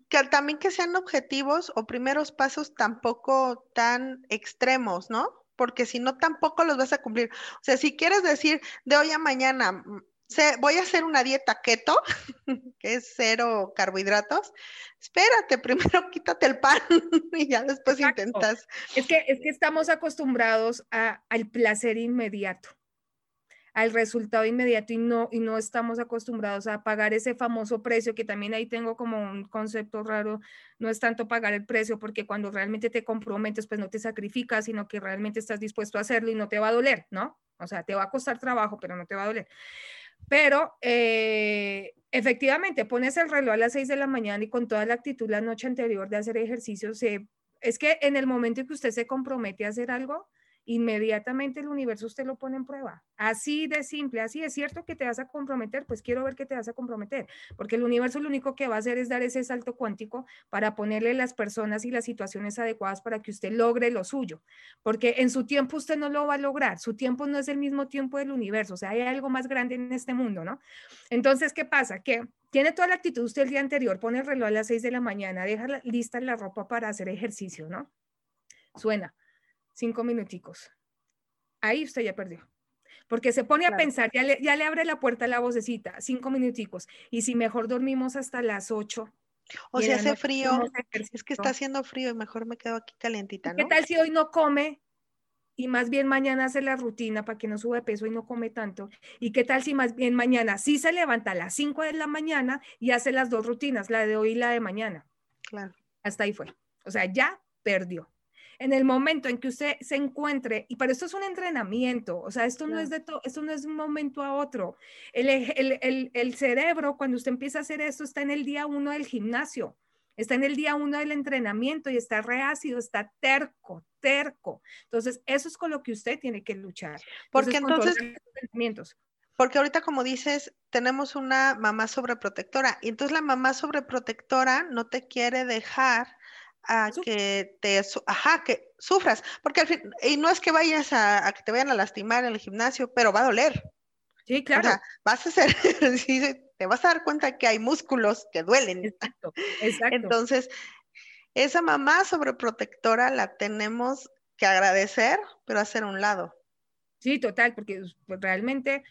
que, también que sean objetivos o primeros pasos tampoco tan extremos, ¿no? Porque si no, tampoco los vas a cumplir. O sea, si quieres decir de hoy a mañana, voy a hacer una dieta keto, que es cero carbohidratos. Espérate, primero quítate el pan y ya después intentas. Es que, es que estamos acostumbrados al placer inmediato, al resultado inmediato y no, y no estamos acostumbrados a pagar ese famoso precio, que también ahí tengo como un concepto raro, no es tanto pagar el precio, porque cuando realmente te comprometes, pues no te sacrificas, sino que realmente estás dispuesto a hacerlo y no te va a doler, ¿no? O sea, te va a costar trabajo, pero no te va a doler. Pero eh, efectivamente, pones el reloj a las 6 de la mañana y con toda la actitud la noche anterior de hacer ejercicio, es que en el momento en que usted se compromete a hacer algo, inmediatamente el universo usted lo pone en prueba. Así de simple, así es cierto que te vas a comprometer, pues quiero ver que te vas a comprometer, porque el universo lo único que va a hacer es dar ese salto cuántico para ponerle las personas y las situaciones adecuadas para que usted logre lo suyo, porque en su tiempo usted no lo va a lograr, su tiempo no es el mismo tiempo del universo, o sea, hay algo más grande en este mundo, ¿no? Entonces, ¿qué pasa? Que tiene toda la actitud usted el día anterior, pone el reloj a las 6 de la mañana, deja lista la ropa para hacer ejercicio, ¿no? Suena cinco minuticos. Ahí usted ya perdió. Porque se pone a pensar, ya le, ya le abre la puerta a la vocecita, cinco minuticos. Y si mejor dormimos hasta las ocho. O si hace frío, es que está haciendo frío y mejor me quedo aquí calentita, ¿no? ¿Qué tal si hoy no come y más bien mañana hace la rutina para que no sube peso y no come tanto? ¿Y qué tal si más bien mañana sí se levanta a las cinco de la mañana y hace las dos rutinas, la de hoy y la de mañana? Claro. Hasta ahí fue. O sea, ya perdió en el momento en que usted se encuentre, y para esto es un entrenamiento, o sea, esto no es de todo, esto no es de un momento a otro. El, el, el, cerebro, cuando usted empieza a hacer esto, está en el día uno del gimnasio, está en el día uno del entrenamiento y está reácido, está terco, terco. Entonces, eso es con lo que usted tiene que luchar. Porque entonces, porque ahorita, como dices, tenemos una mamá sobreprotectora y entonces la mamá sobreprotectora no te quiere dejar a que te, ajá, que sufras, porque al fin, y no es que vayas a, que te vayan a lastimar en el gimnasio, pero va a doler. Sí, claro. O sea, vas a hacer, te vas a dar cuenta que hay músculos que duelen. Exacto, exacto. Entonces, esa mamá sobreprotectora la tenemos que agradecer, pero hacer un lado. Sí, total, porque pues, realmente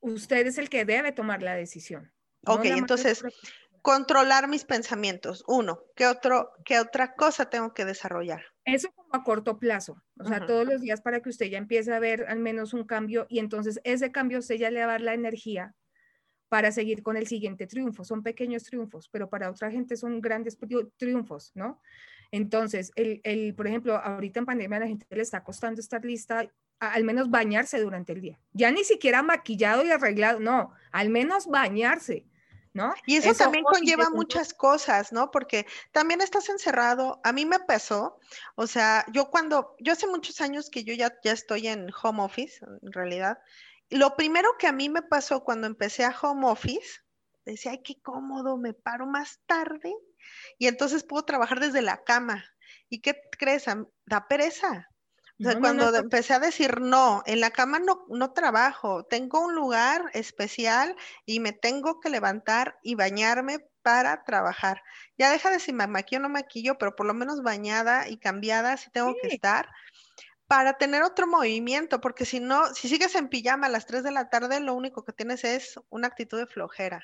usted es el que debe tomar la decisión. Ok, entonces, controlar mis pensamientos. Uno, ¿qué, otro, ¿qué otra cosa tengo que desarrollar? Eso como a corto plazo, o sea, todos los días para que usted ya empiece a ver al menos un cambio y entonces ese cambio usted ya le va a dar la energía para seguir con el siguiente triunfo. Son pequeños triunfos, pero para otra gente son grandes triunfos, ¿no? Entonces, el, el, por ejemplo, ahorita en pandemia a la gente le está costando estar lista, al menos bañarse durante el día. Ya ni siquiera maquillado y arreglado, no, al menos bañarse y eso, también conlleva muchas cosas, ¿no? Porque también estás encerrado. A mí me pasó, o sea, yo cuando, yo hace muchos años que yo ya, ya estoy en home office, en realidad. Lo primero que a mí me pasó cuando empecé a home office, decía, ay, qué cómodo, me paro más tarde y entonces puedo trabajar desde la cama. ¿Y qué crees? Da pereza cuando empecé a decir no, en la cama no, no trabajo, tengo un lugar especial y me tengo que levantar y bañarme para trabajar. Ya deja de si me maquillo o no maquillo, pero por lo menos bañada y cambiada sí tengo que estar para tener otro movimiento, porque si no, si sigues en pijama a las 3 de la tarde, lo único que tienes es una actitud de flojera.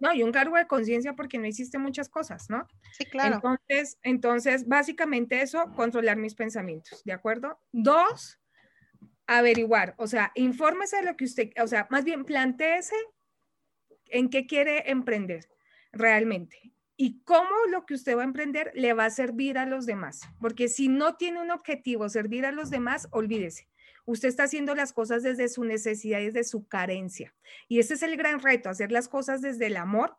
No, y un cargo de conciencia porque no hiciste muchas cosas, ¿no? Sí, claro. Entonces, entonces, básicamente eso, controlar mis pensamientos, ¿de acuerdo? Dos, averiguar, o sea, infórmese de lo que usted, o sea, más bien planteese en qué quiere emprender realmente y cómo lo que usted va a emprender le va a servir a los demás. Porque si no tiene un objetivo, servir a los demás, olvídese. Usted está haciendo las cosas desde su necesidad y desde su carencia. Y ese es el gran reto, hacer las cosas desde el amor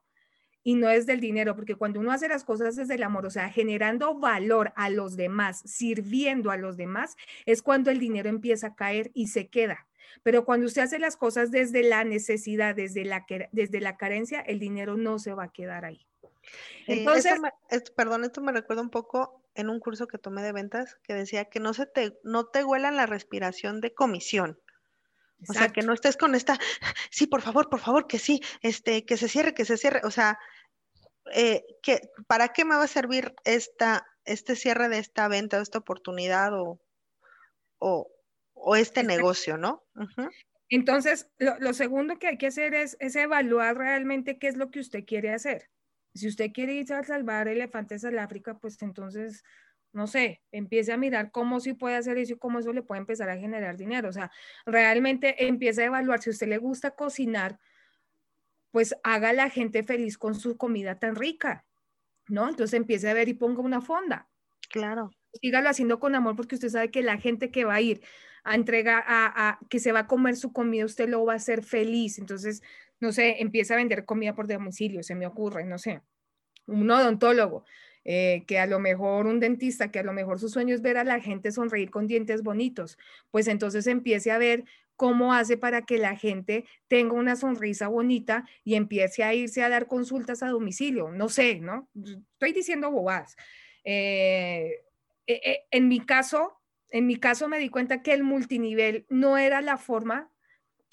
y no desde el dinero, porque cuando uno hace las cosas desde el amor, o sea, generando valor a los demás, sirviendo a los demás, es cuando el dinero empieza a caer y se queda. Pero cuando usted hace las cosas desde la necesidad, desde la, desde la carencia, el dinero no se va a quedar ahí. Entonces, perdón, esto me recuerda un poco en un curso que tomé de ventas que decía que no se te, no te huelan la respiración de comisión. O sea, que no estés con esta, sí, por favor, por favor, que sí, este, que se cierre, que se cierre. O sea, eh, que, ¿para qué me va a servir esta, este cierre de esta venta, de esta oportunidad o, o, este negocio, ¿no? Entonces, lo, lo, segundo que hay que hacer es, es evaluar realmente qué es lo que usted quiere hacer. Si usted quiere ir a salvar elefantes al África, pues entonces, no sé, empiece a mirar cómo sí puede hacer eso y cómo eso le puede empezar a generar dinero. O sea, realmente empieza a evaluar si a usted le gusta cocinar, pues haga a la gente feliz con su comida tan rica, ¿no? Entonces empiece a ver y ponga una fonda. Claro. Sígalo haciendo con amor porque usted sabe que la gente que va a ir a entregar, a, a, que se va a comer su comida, usted lo va a hacer feliz. Entonces, no sé, empieza a vender comida por domicilio, se me ocurre, no sé, un odontólogo. Eh, que a lo mejor un dentista, que a lo mejor su sueño es ver a la gente sonreír con dientes bonitos, pues entonces empiece a ver cómo hace para que la gente tenga una sonrisa bonita y empiece a irse a dar consultas a domicilio. No sé, ¿no? Estoy diciendo bobadas. Eh, eh, en mi caso, en mi caso me di cuenta que el multinivel no era la forma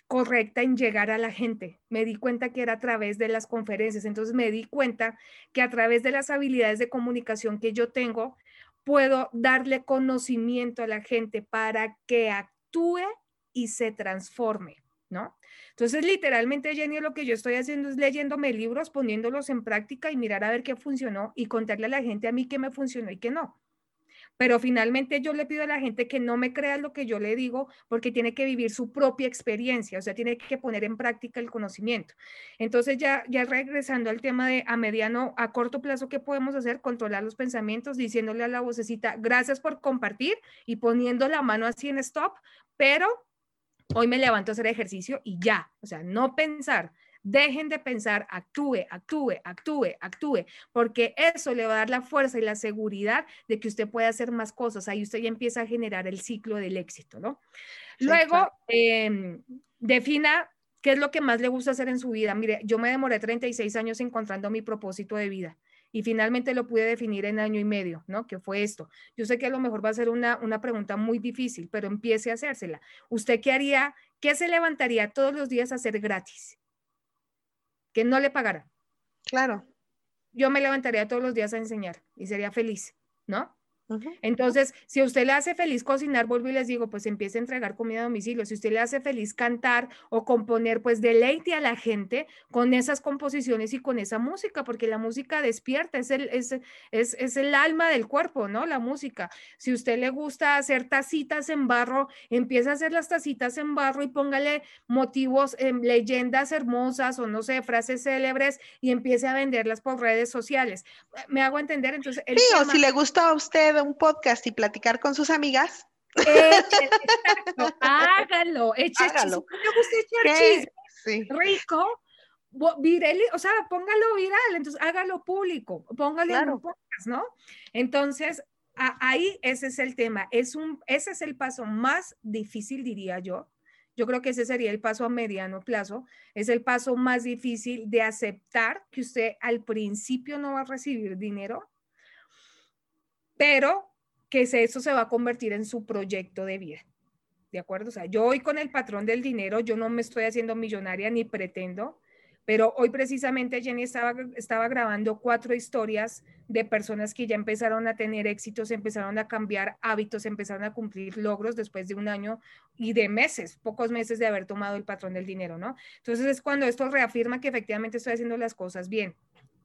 correcta en llegar a la gente. Me di cuenta que era a través de las conferencias. Entonces me di cuenta que a través de las habilidades de comunicación que yo tengo, puedo darle conocimiento a la gente para que actúe y se transforme, ¿no? Entonces, literalmente, Jenny, lo que yo estoy haciendo es leyéndome libros, poniéndolos en práctica y mirar a ver qué funcionó y contarle a la gente a mí qué me funcionó y qué no. Pero finalmente yo le pido a la gente que no me crea lo que yo le digo porque tiene que vivir su propia experiencia, o sea, tiene que poner en práctica el conocimiento. Entonces ya, ya regresando al tema de a mediano, a corto plazo, ¿qué podemos hacer? Controlar los pensamientos, diciéndole a la vocecita, gracias por compartir y poniendo la mano así en stop, pero hoy me levanto a hacer ejercicio y ya, o sea, no pensar, Dejen de pensar, actúe, actúe, actúe, actúe, porque eso le va a dar la fuerza y la seguridad de que usted puede hacer más cosas. Ahí usted ya empieza a generar el ciclo del éxito, ¿no? Luego, em, defina qué es lo que más le gusta hacer en su vida. Mire, yo me demoré 36 años encontrando mi propósito de vida y finalmente lo pude definir en año y medio, ¿no? Que fue esto. Yo sé que a lo mejor va a ser una, una pregunta muy difícil, pero empiece a hacérsela. ¿Usted qué haría? ¿Qué se levantaría todos los días a hacer gratis? Que no le pagara. Claro. Yo me levantaría todos los días a enseñar y sería feliz, ¿no? Entonces, si a usted le hace feliz cocinar, vuelvo y les digo, pues empiece a entregar comida a domicilio. Si usted le hace feliz cantar o componer, pues deleite a la gente con esas composiciones y con esa música, porque la música despierta, es el, es, es, el alma del cuerpo, ¿no? La música. Si a usted le gusta hacer tacitas en barro, empieza a hacer las tacitas en barro y póngale motivos, em, leyendas hermosas o no sé, frases célebres y empiece a venderlas por redes sociales. ¿Me hago entender? Entonces, sí, o si le gusta a usted un podcast y platicar con sus amigas. hágalo, eche hágalo. rico, viral, o sea, póngalo viral, entonces hágalo público, póngalo en un podcast, ¿no? Entonces, ahí ese es el tema, es un, ese es el paso más difícil, diría yo. Yo creo que ese sería el paso a mediano plazo, es el paso más difícil de aceptar que usted al principio no va a recibir dinero, pero que eso se va a convertir en su proyecto de vida. ¿De acuerdo? O sea, yo hoy con el patrón del dinero, yo no me estoy haciendo millonaria ni pretendo, pero hoy precisamente Jenny estaba, grabando cuatro historias de personas que ya empezaron a tener éxitos, empezaron a cambiar hábitos, empezaron a cumplir logros después de un año y de meses, pocos meses de haber tomado el patrón del dinero, ¿no? Entonces es cuando esto reafirma que efectivamente estoy haciendo las cosas bien.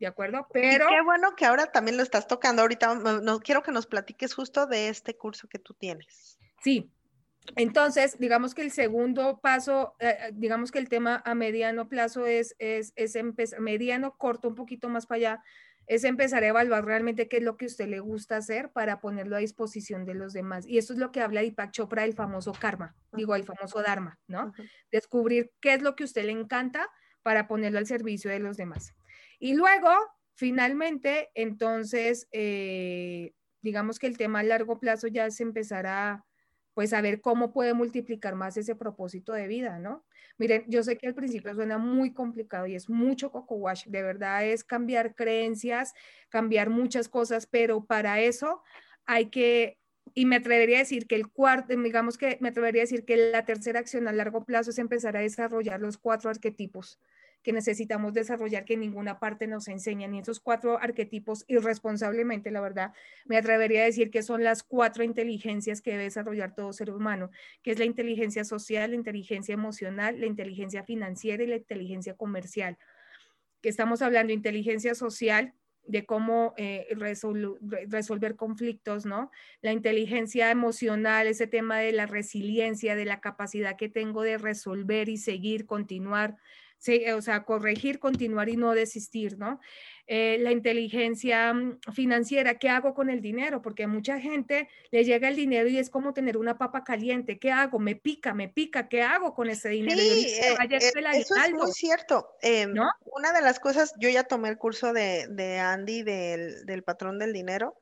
¿De acuerdo? Pero... qué bueno que ahora también lo estás tocando. Ahorita no, quiero que nos platiques justo de este curso que tú tienes. Sí. Entonces, digamos que el segundo paso, eh, eh, digamos que el tema a mediano plazo es, es, es empezar, mediano, corto, un poquito más para allá, es empezar a evaluar realmente qué es lo que a usted le gusta hacer para ponerlo a disposición de los demás. Y eso es lo que habla Deepak Chopra del famoso karma, digo, el famoso dharma, ¿no? Descubrir qué es lo que a usted le encanta para ponerlo al servicio de los demás. Y luego, finalmente, entonces, eh, digamos que el tema a largo plazo ya es empezar a, pues, a ver cómo puede multiplicar más ese propósito de vida, ¿no? Miren, yo sé que al principio suena muy complicado y es mucho coco wash, de verdad es cambiar creencias, cambiar muchas cosas, pero para eso hay que y me atrevería a decir que el cuarto, digamos que me atrevería a decir que la tercera acción a largo plazo es empezar a desarrollar los cuatro arquetipos que necesitamos desarrollar que ninguna parte nos enseña, ni esos cuatro arquetipos irresponsablemente, la verdad, me atrevería a decir que son las cuatro inteligencias que debe desarrollar todo ser humano, que es la inteligencia social, la inteligencia emocional, la inteligencia financiera y la inteligencia comercial. Que estamos hablando de inteligencia social, de cómo eh, resolver conflictos, ¿no? La inteligencia emocional, ese tema de la resiliencia, de la capacidad que tengo de resolver y seguir, continuar, Sí, o sea, corregir, continuar y no desistir, ¿no? Eh, la inteligencia mm, financiera, ¿qué hago con el dinero? Porque a mucha gente le llega el dinero y es como tener una papa caliente. ¿Qué hago? Me pica, me pica. ¿Qué hago con ese dinero? Sí, eh, eh, eso es muy cierto. Em, una de las cosas, yo ya tomé el curso de, de Andy del, patrón del dinero,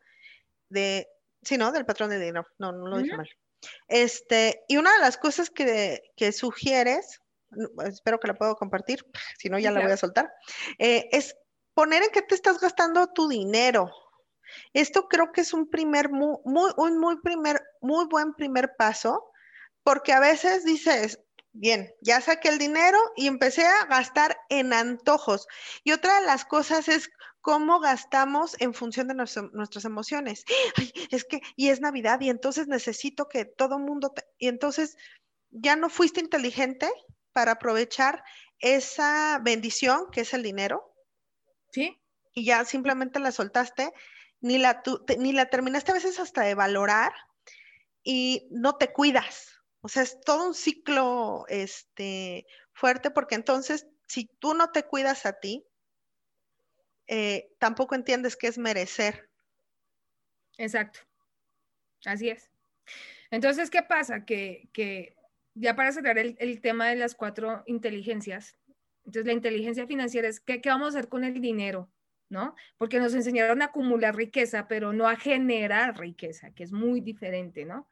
de, sí, ¿no? Del patrón del dinero, no, no lo dije mal. Este, y una de las cosas que, que sugieres, espero que la puedo compartir, si no ya la voy a soltar, es poner en qué te estás gastando tu dinero. Esto creo que es un primer, muy, un muy primer, muy buen primer paso, porque a veces dices, bien, ya saqué el dinero y empecé a gastar en antojos. Y otra de las cosas es cómo gastamos en función de nuestras emociones. es que, y es Navidad, y entonces necesito que todo mundo, y entonces ya no fuiste inteligente para aprovechar esa bendición que es el dinero ¿Sí? Y ya simplemente la soltaste, ni la, ni la terminaste a veces hasta de valorar y no te cuidas. O sea, es todo un ciclo este, fuerte porque entonces si tú no te cuidas a ti, eh, tampoco entiendes qué es merecer. Exacto. Así es. Entonces, ¿qué pasa? Que, que ya para cerrar el, tema de las cuatro inteligencias, entonces, la inteligencia financiera es ¿qué, vamos a hacer con el dinero? ¿no? Porque nos enseñaron a acumular riqueza, pero no a generar riqueza, que es muy diferente, ¿no?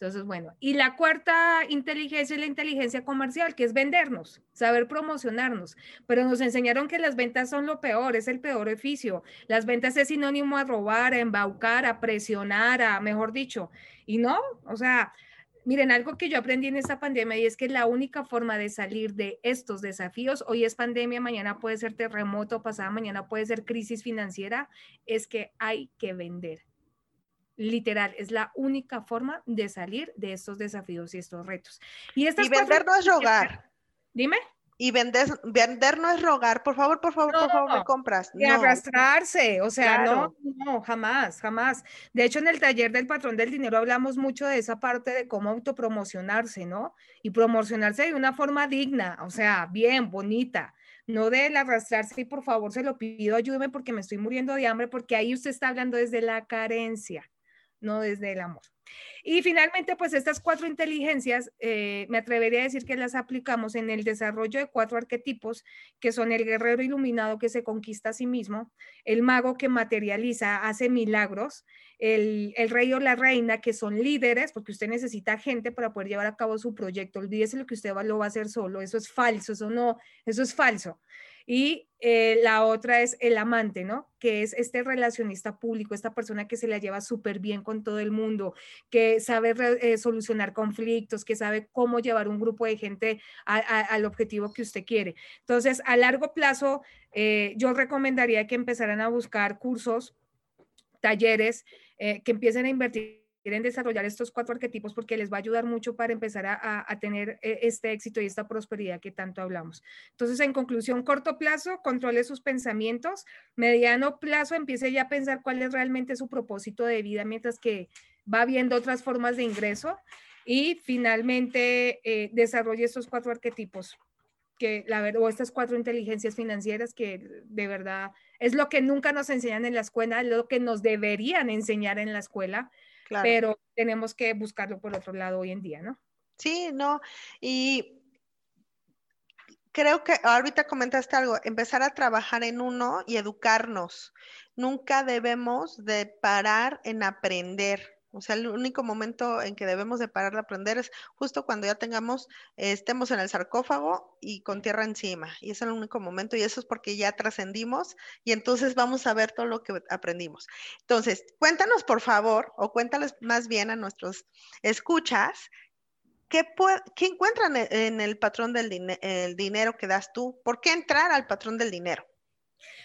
Entonces, bueno, y la cuarta inteligencia es la inteligencia comercial, que es vendernos, saber promocionarnos, pero nos enseñaron que las ventas son lo peor, es el peor oficio. Las ventas es sinónimo a robar, a embaucar, a presionar, a, mejor dicho, y no, o sea, Miren, algo que yo aprendí en esta pandemia y es que la única forma de salir de estos desafíos, hoy es pandemia, mañana puede ser terremoto, pasada mañana puede ser crisis financiera, es que hay que vender. Literal, es la única forma de salir de estos desafíos y estos retos. Y, vender no es rogar. Dime. Y vender, vender no es rogar, por favor, por favor, por favor, me compras. Y arrastrarse, o sea, no, no, jamás, jamás. De hecho, en el taller del patrón del dinero hablamos mucho de esa parte de cómo autopromocionarse, ¿no? Y promocionarse de una forma digna, o sea, bien, bonita. No de arrastrarse y por favor se lo pido, ayúdeme porque me estoy muriendo de hambre, porque ahí usted está hablando desde la carencia, no desde el amor. Y finalmente, pues estas cuatro inteligencias, eh, me atrevería a decir que las aplicamos en el desarrollo de cuatro arquetipos, que son el guerrero iluminado que se conquista a sí mismo, el mago que materializa, hace milagros, el, el rey o la reina que son líderes, porque usted necesita gente para poder llevar a cabo su proyecto. Olvídese lo que usted lo va a hacer solo, eso es falso, eso no, eso es falso. Y eh, la otra es el amante, ¿no? Que es este relacionista público, esta persona que se la lleva súper bien con todo el mundo, que sabe eh, solucionar conflictos, que sabe cómo llevar un grupo de gente al objetivo que usted quiere. Entonces, a largo plazo, eh, yo recomendaría que empezaran a buscar cursos, talleres, que empiecen a invertir quieren desarrollar estos cuatro arquetipos porque les va a ayudar mucho para empezar a, tener eh, este éxito y esta prosperidad que tanto hablamos. Entonces, en conclusión, corto plazo, controle sus pensamientos, mediano plazo, empiece ya a pensar cuál es realmente su propósito de vida mientras que va viendo otras formas de ingreso y finalmente eh, desarrolle estos cuatro arquetipos que la verdad, o estas cuatro inteligencias financieras que de verdad es lo que nunca nos enseñan en la escuela, es lo que nos deberían enseñar en la escuela, pero tenemos que buscarlo por otro lado hoy en día, ¿no? Sí, no, y creo que ahorita comentaste algo, empezar a trabajar en uno y educarnos. Nunca debemos de parar en aprender. O sea, el único momento en que debemos de parar de aprender es justo cuando ya tengamos, estemos en el sarcófago y con tierra encima. Y es el único momento y eso es porque ya trascendimos y entonces vamos a ver todo lo que aprendimos. Entonces, cuéntanos por favor, o cuéntales más bien a nuestros escuchas, ¿qué, qué encuentran e-, en el patrón del dinero que das tú? ¿Por qué entrar al patrón del dinero?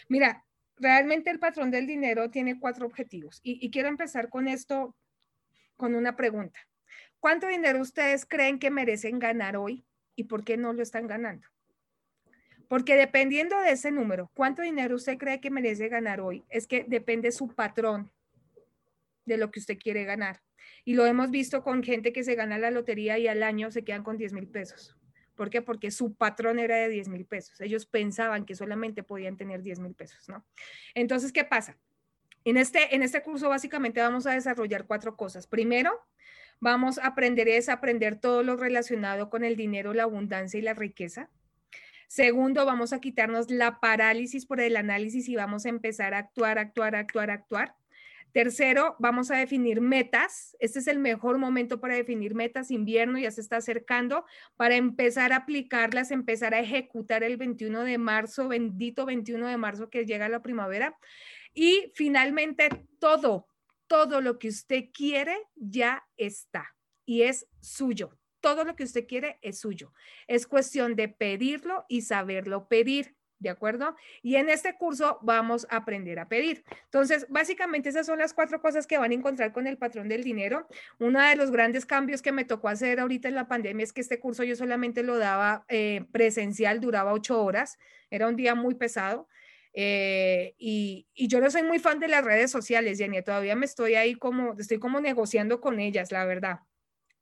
Mira, realmente el patrón del dinero tiene cuatro objetivos y quiero empezar con esto con una pregunta. ¿Cuánto dinero ustedes creen que merecen ganar hoy y por qué no lo están ganando? Porque dependiendo de ese número, ¿cuánto dinero usted cree que merece ganar hoy? Es que depende su patrón de lo que usted quiere ganar. Y lo hemos visto con gente que se gana la lotería y al año se quedan con 10 mil pesos. ¿Por qué? Porque su patrón era de 10 mil pesos. Ellos pensaban que solamente podían tener 10 mil pesos, ¿no? Entonces, ¿qué pasa? En este, en este curso básicamente vamos a desarrollar cuatro cosas. Primero, vamos a aprender es aprender todo lo relacionado con el dinero, la abundancia y la riqueza. Segundo, vamos a quitarnos la parálisis por el análisis y vamos a empezar a actuar, actuar, actuar, actuar. Tercero, vamos a definir metas. Este es el mejor momento para definir metas. Invierno ya se está acercando para empezar a aplicarlas, empezar a ejecutar el 21 de marzo, bendito 21 de marzo que llega la primavera. Y finalmente, todo, todo lo que usted quiere ya está y es suyo. Todo lo que usted quiere es suyo. Es cuestión de pedirlo y saberlo pedir. ¿De acuerdo? Y en este curso vamos a aprender a pedir. Entonces, básicamente esas son las cuatro cosas que van a encontrar con el patrón del dinero. Uno de los grandes cambios que me tocó hacer ahorita en la pandemia es que este curso yo solamente lo daba eh, presencial, duraba ocho horas, era un día muy pesado. Eh, y, y, yo no soy muy fan de las redes sociales, Jenny, todavía me estoy ahí como, estoy como negociando con ellas, la verdad.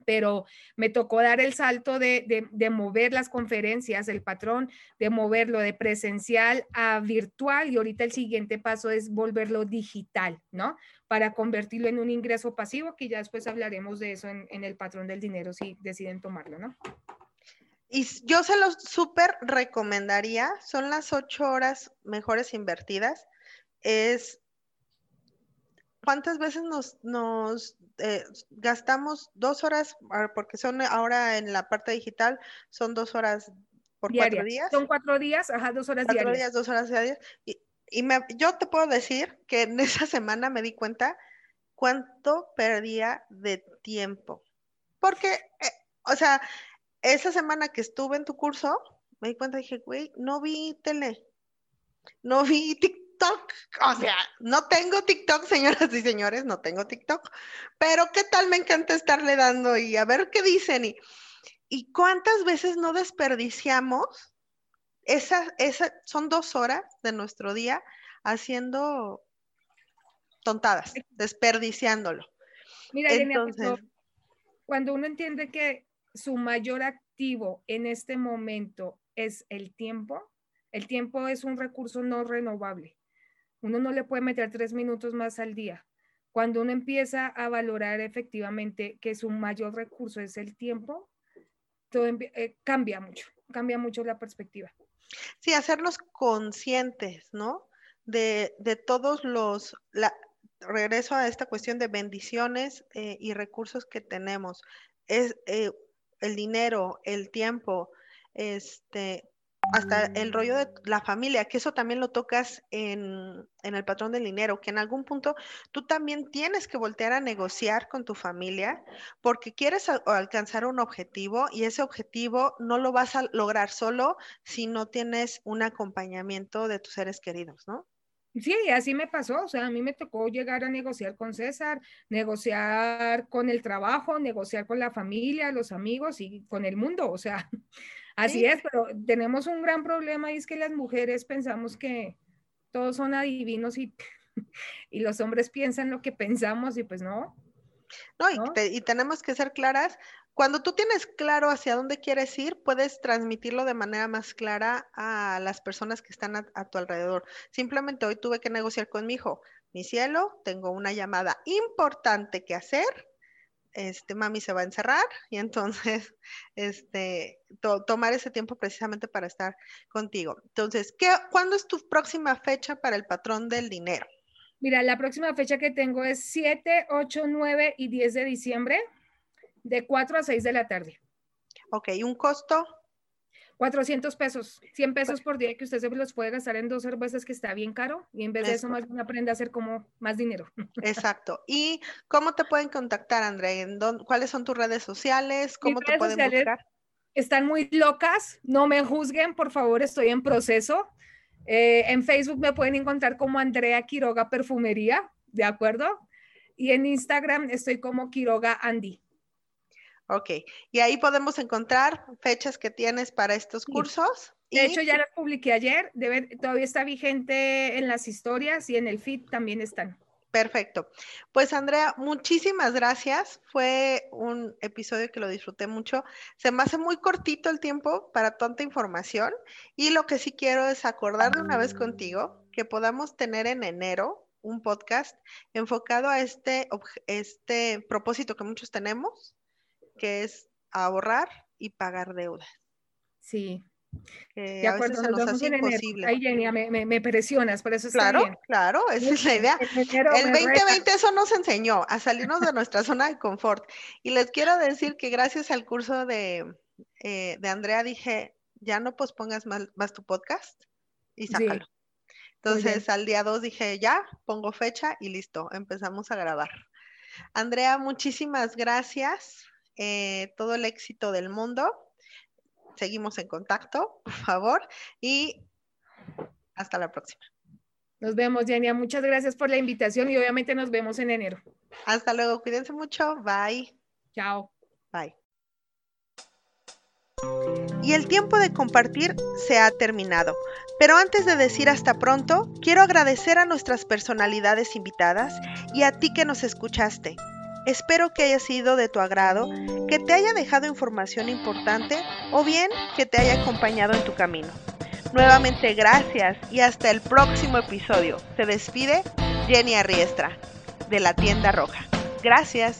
Pero me tocó dar el salto de, de, de mover las conferencias, el patrón, de moverlo de presencial a virtual y ahorita el siguiente paso es volverlo digital, ¿no? Para convertirlo en un ingreso pasivo, que ya después hablaremos de eso en, en el patrón del dinero si deciden tomarlo, ¿no? Y yo se los súper recomendaría, son las ocho horas mejores invertidas. Es cuántas veces nos, nos eh, gastamos dos horas, ah, porque son ahora en la parte digital, son dos horas por cuatro días. Son cuatro días, ajá, dos horas cuatro días, dos horas diarias. Y, y me, yo te puedo decir que en esa semana me di cuenta cuánto perdía de tiempo. Porque, eh, o sea, esa semana que estuve en tu curso, me di cuenta y dije, güey, no vi tele, no vi TikTok. O sea, no tengo TikTok, señoras y señores, no tengo TikTok. Pero qué tal me encanta estarle dando y a ver qué dicen. Y, y cuántas veces no desperdiciamos. Esas esa, son dos horas de nuestro día haciendo tontadas, desperdiciándolo. Mira, Entonces, cuando uno entiende que su mayor activo en este momento es el tiempo, el tiempo es un recurso no renovable. Uno no le puede meter tres minutos más al día. Cuando uno empieza a valorar efectivamente que su mayor recurso es el tiempo, todo eh, cambia mucho, cambia mucho la perspectiva. Sí, hacernos conscientes, ¿no? De, de todos los, regreso a esta cuestión de bendiciones eh, y recursos que tenemos. Es, eh, el dinero, el tiempo, este, hasta el rollo de la familia, que eso también lo tocas en, en, el patrón del dinero, que en algún punto tú también tienes que voltear a negociar con tu familia porque quieres alcanzar un objetivo y ese objetivo no lo vas a lograr solo si no tienes un acompañamiento de tus seres queridos, ¿no? Sí, así me pasó, o sea, a mí me tocó llegar a negociar con César, negociar con el trabajo, negociar con la familia, los amigos y con el mundo, o sea, así sí. es, pero tenemos un gran problema y es que las mujeres pensamos que todos son adivinos y, y los hombres piensan lo que pensamos y pues no. No, y, ¿no? Te, y tenemos que ser claras cuando tú tienes claro hacia dónde quieres ir, puedes transmitirlo de manera más clara a las personas que están a, tu alrededor. Simplemente hoy tuve que negociar con mi hijo. Mi cielo, tengo una llamada importante que hacer. Este, mami se va a encerrar y entonces, este, to tomar ese tiempo precisamente para estar contigo. Entonces, ¿qué, ¿cuándo es tu próxima fecha para el patrón del dinero? Mira, la próxima fecha que tengo es 7, 8, 9 y 10 de diciembre de 4 a 6 de la tarde. Ok, ¿un costo? 400 pesos, 100 pesos por día que usted se los puede gastar en dos cervezas que está bien caro y en vez de eso más bien aprende a hacer como más dinero. Exacto. ¿Y cómo te pueden contactar, André? ¿Cuáles son tus redes sociales? ¿Cómo Mis te pueden buscar? Están muy locas, no me juzguen, por favor, estoy en proceso. Eh, en Facebook me pueden encontrar como Andrea Quiroga Perfumería, ¿de acuerdo? Y en Instagram estoy como Quiroga Andy. Ok, y ahí podemos encontrar fechas que tienes para estos cursos. De y... hecho, ya las publiqué ayer, debe, todavía está vigente en las historias y en el feed también están. Perfecto. Pues Andrea, muchísimas gracias. Fue un episodio que lo disfruté mucho. Se me hace muy cortito el tiempo para tanta información y lo que sí quiero es acordar de una vez contigo que podamos tener en enero un podcast enfocado a este, este propósito que muchos tenemos, que es ahorrar y pagar deudas. Sí, de acuerdo, nos, nos imposible. Ay, Jenny, me, me, presionas, por eso está claro, bien. Claro, esa es la idea. El 2020 eso nos enseñó a salirnos de nuestra zona de confort. Y les quiero decir que gracias al curso de, eh, de Andrea dije, ya no pospongas más, más tu podcast y sácalo. Entonces al día 2 dije, ya, pongo fecha y listo, empezamos a grabar. Andrea, muchísimas gracias. Eh, todo el éxito del mundo seguimos en contacto, por favor, y hasta la próxima. Nos vemos, Yania. Muchas gracias por la invitación y obviamente nos vemos en enero. Hasta luego, cuídense mucho. Bye. Chao. Bye. Y el tiempo de compartir se ha terminado. Pero antes de decir hasta pronto, quiero agradecer a nuestras personalidades invitadas y a ti que nos escuchaste. Espero que haya sido de tu agrado, que te haya dejado información importante o bien que te haya acompañado en tu camino. Nuevamente gracias y hasta el próximo episodio. Se despide Jenny Arriestra de la tienda roja. Gracias.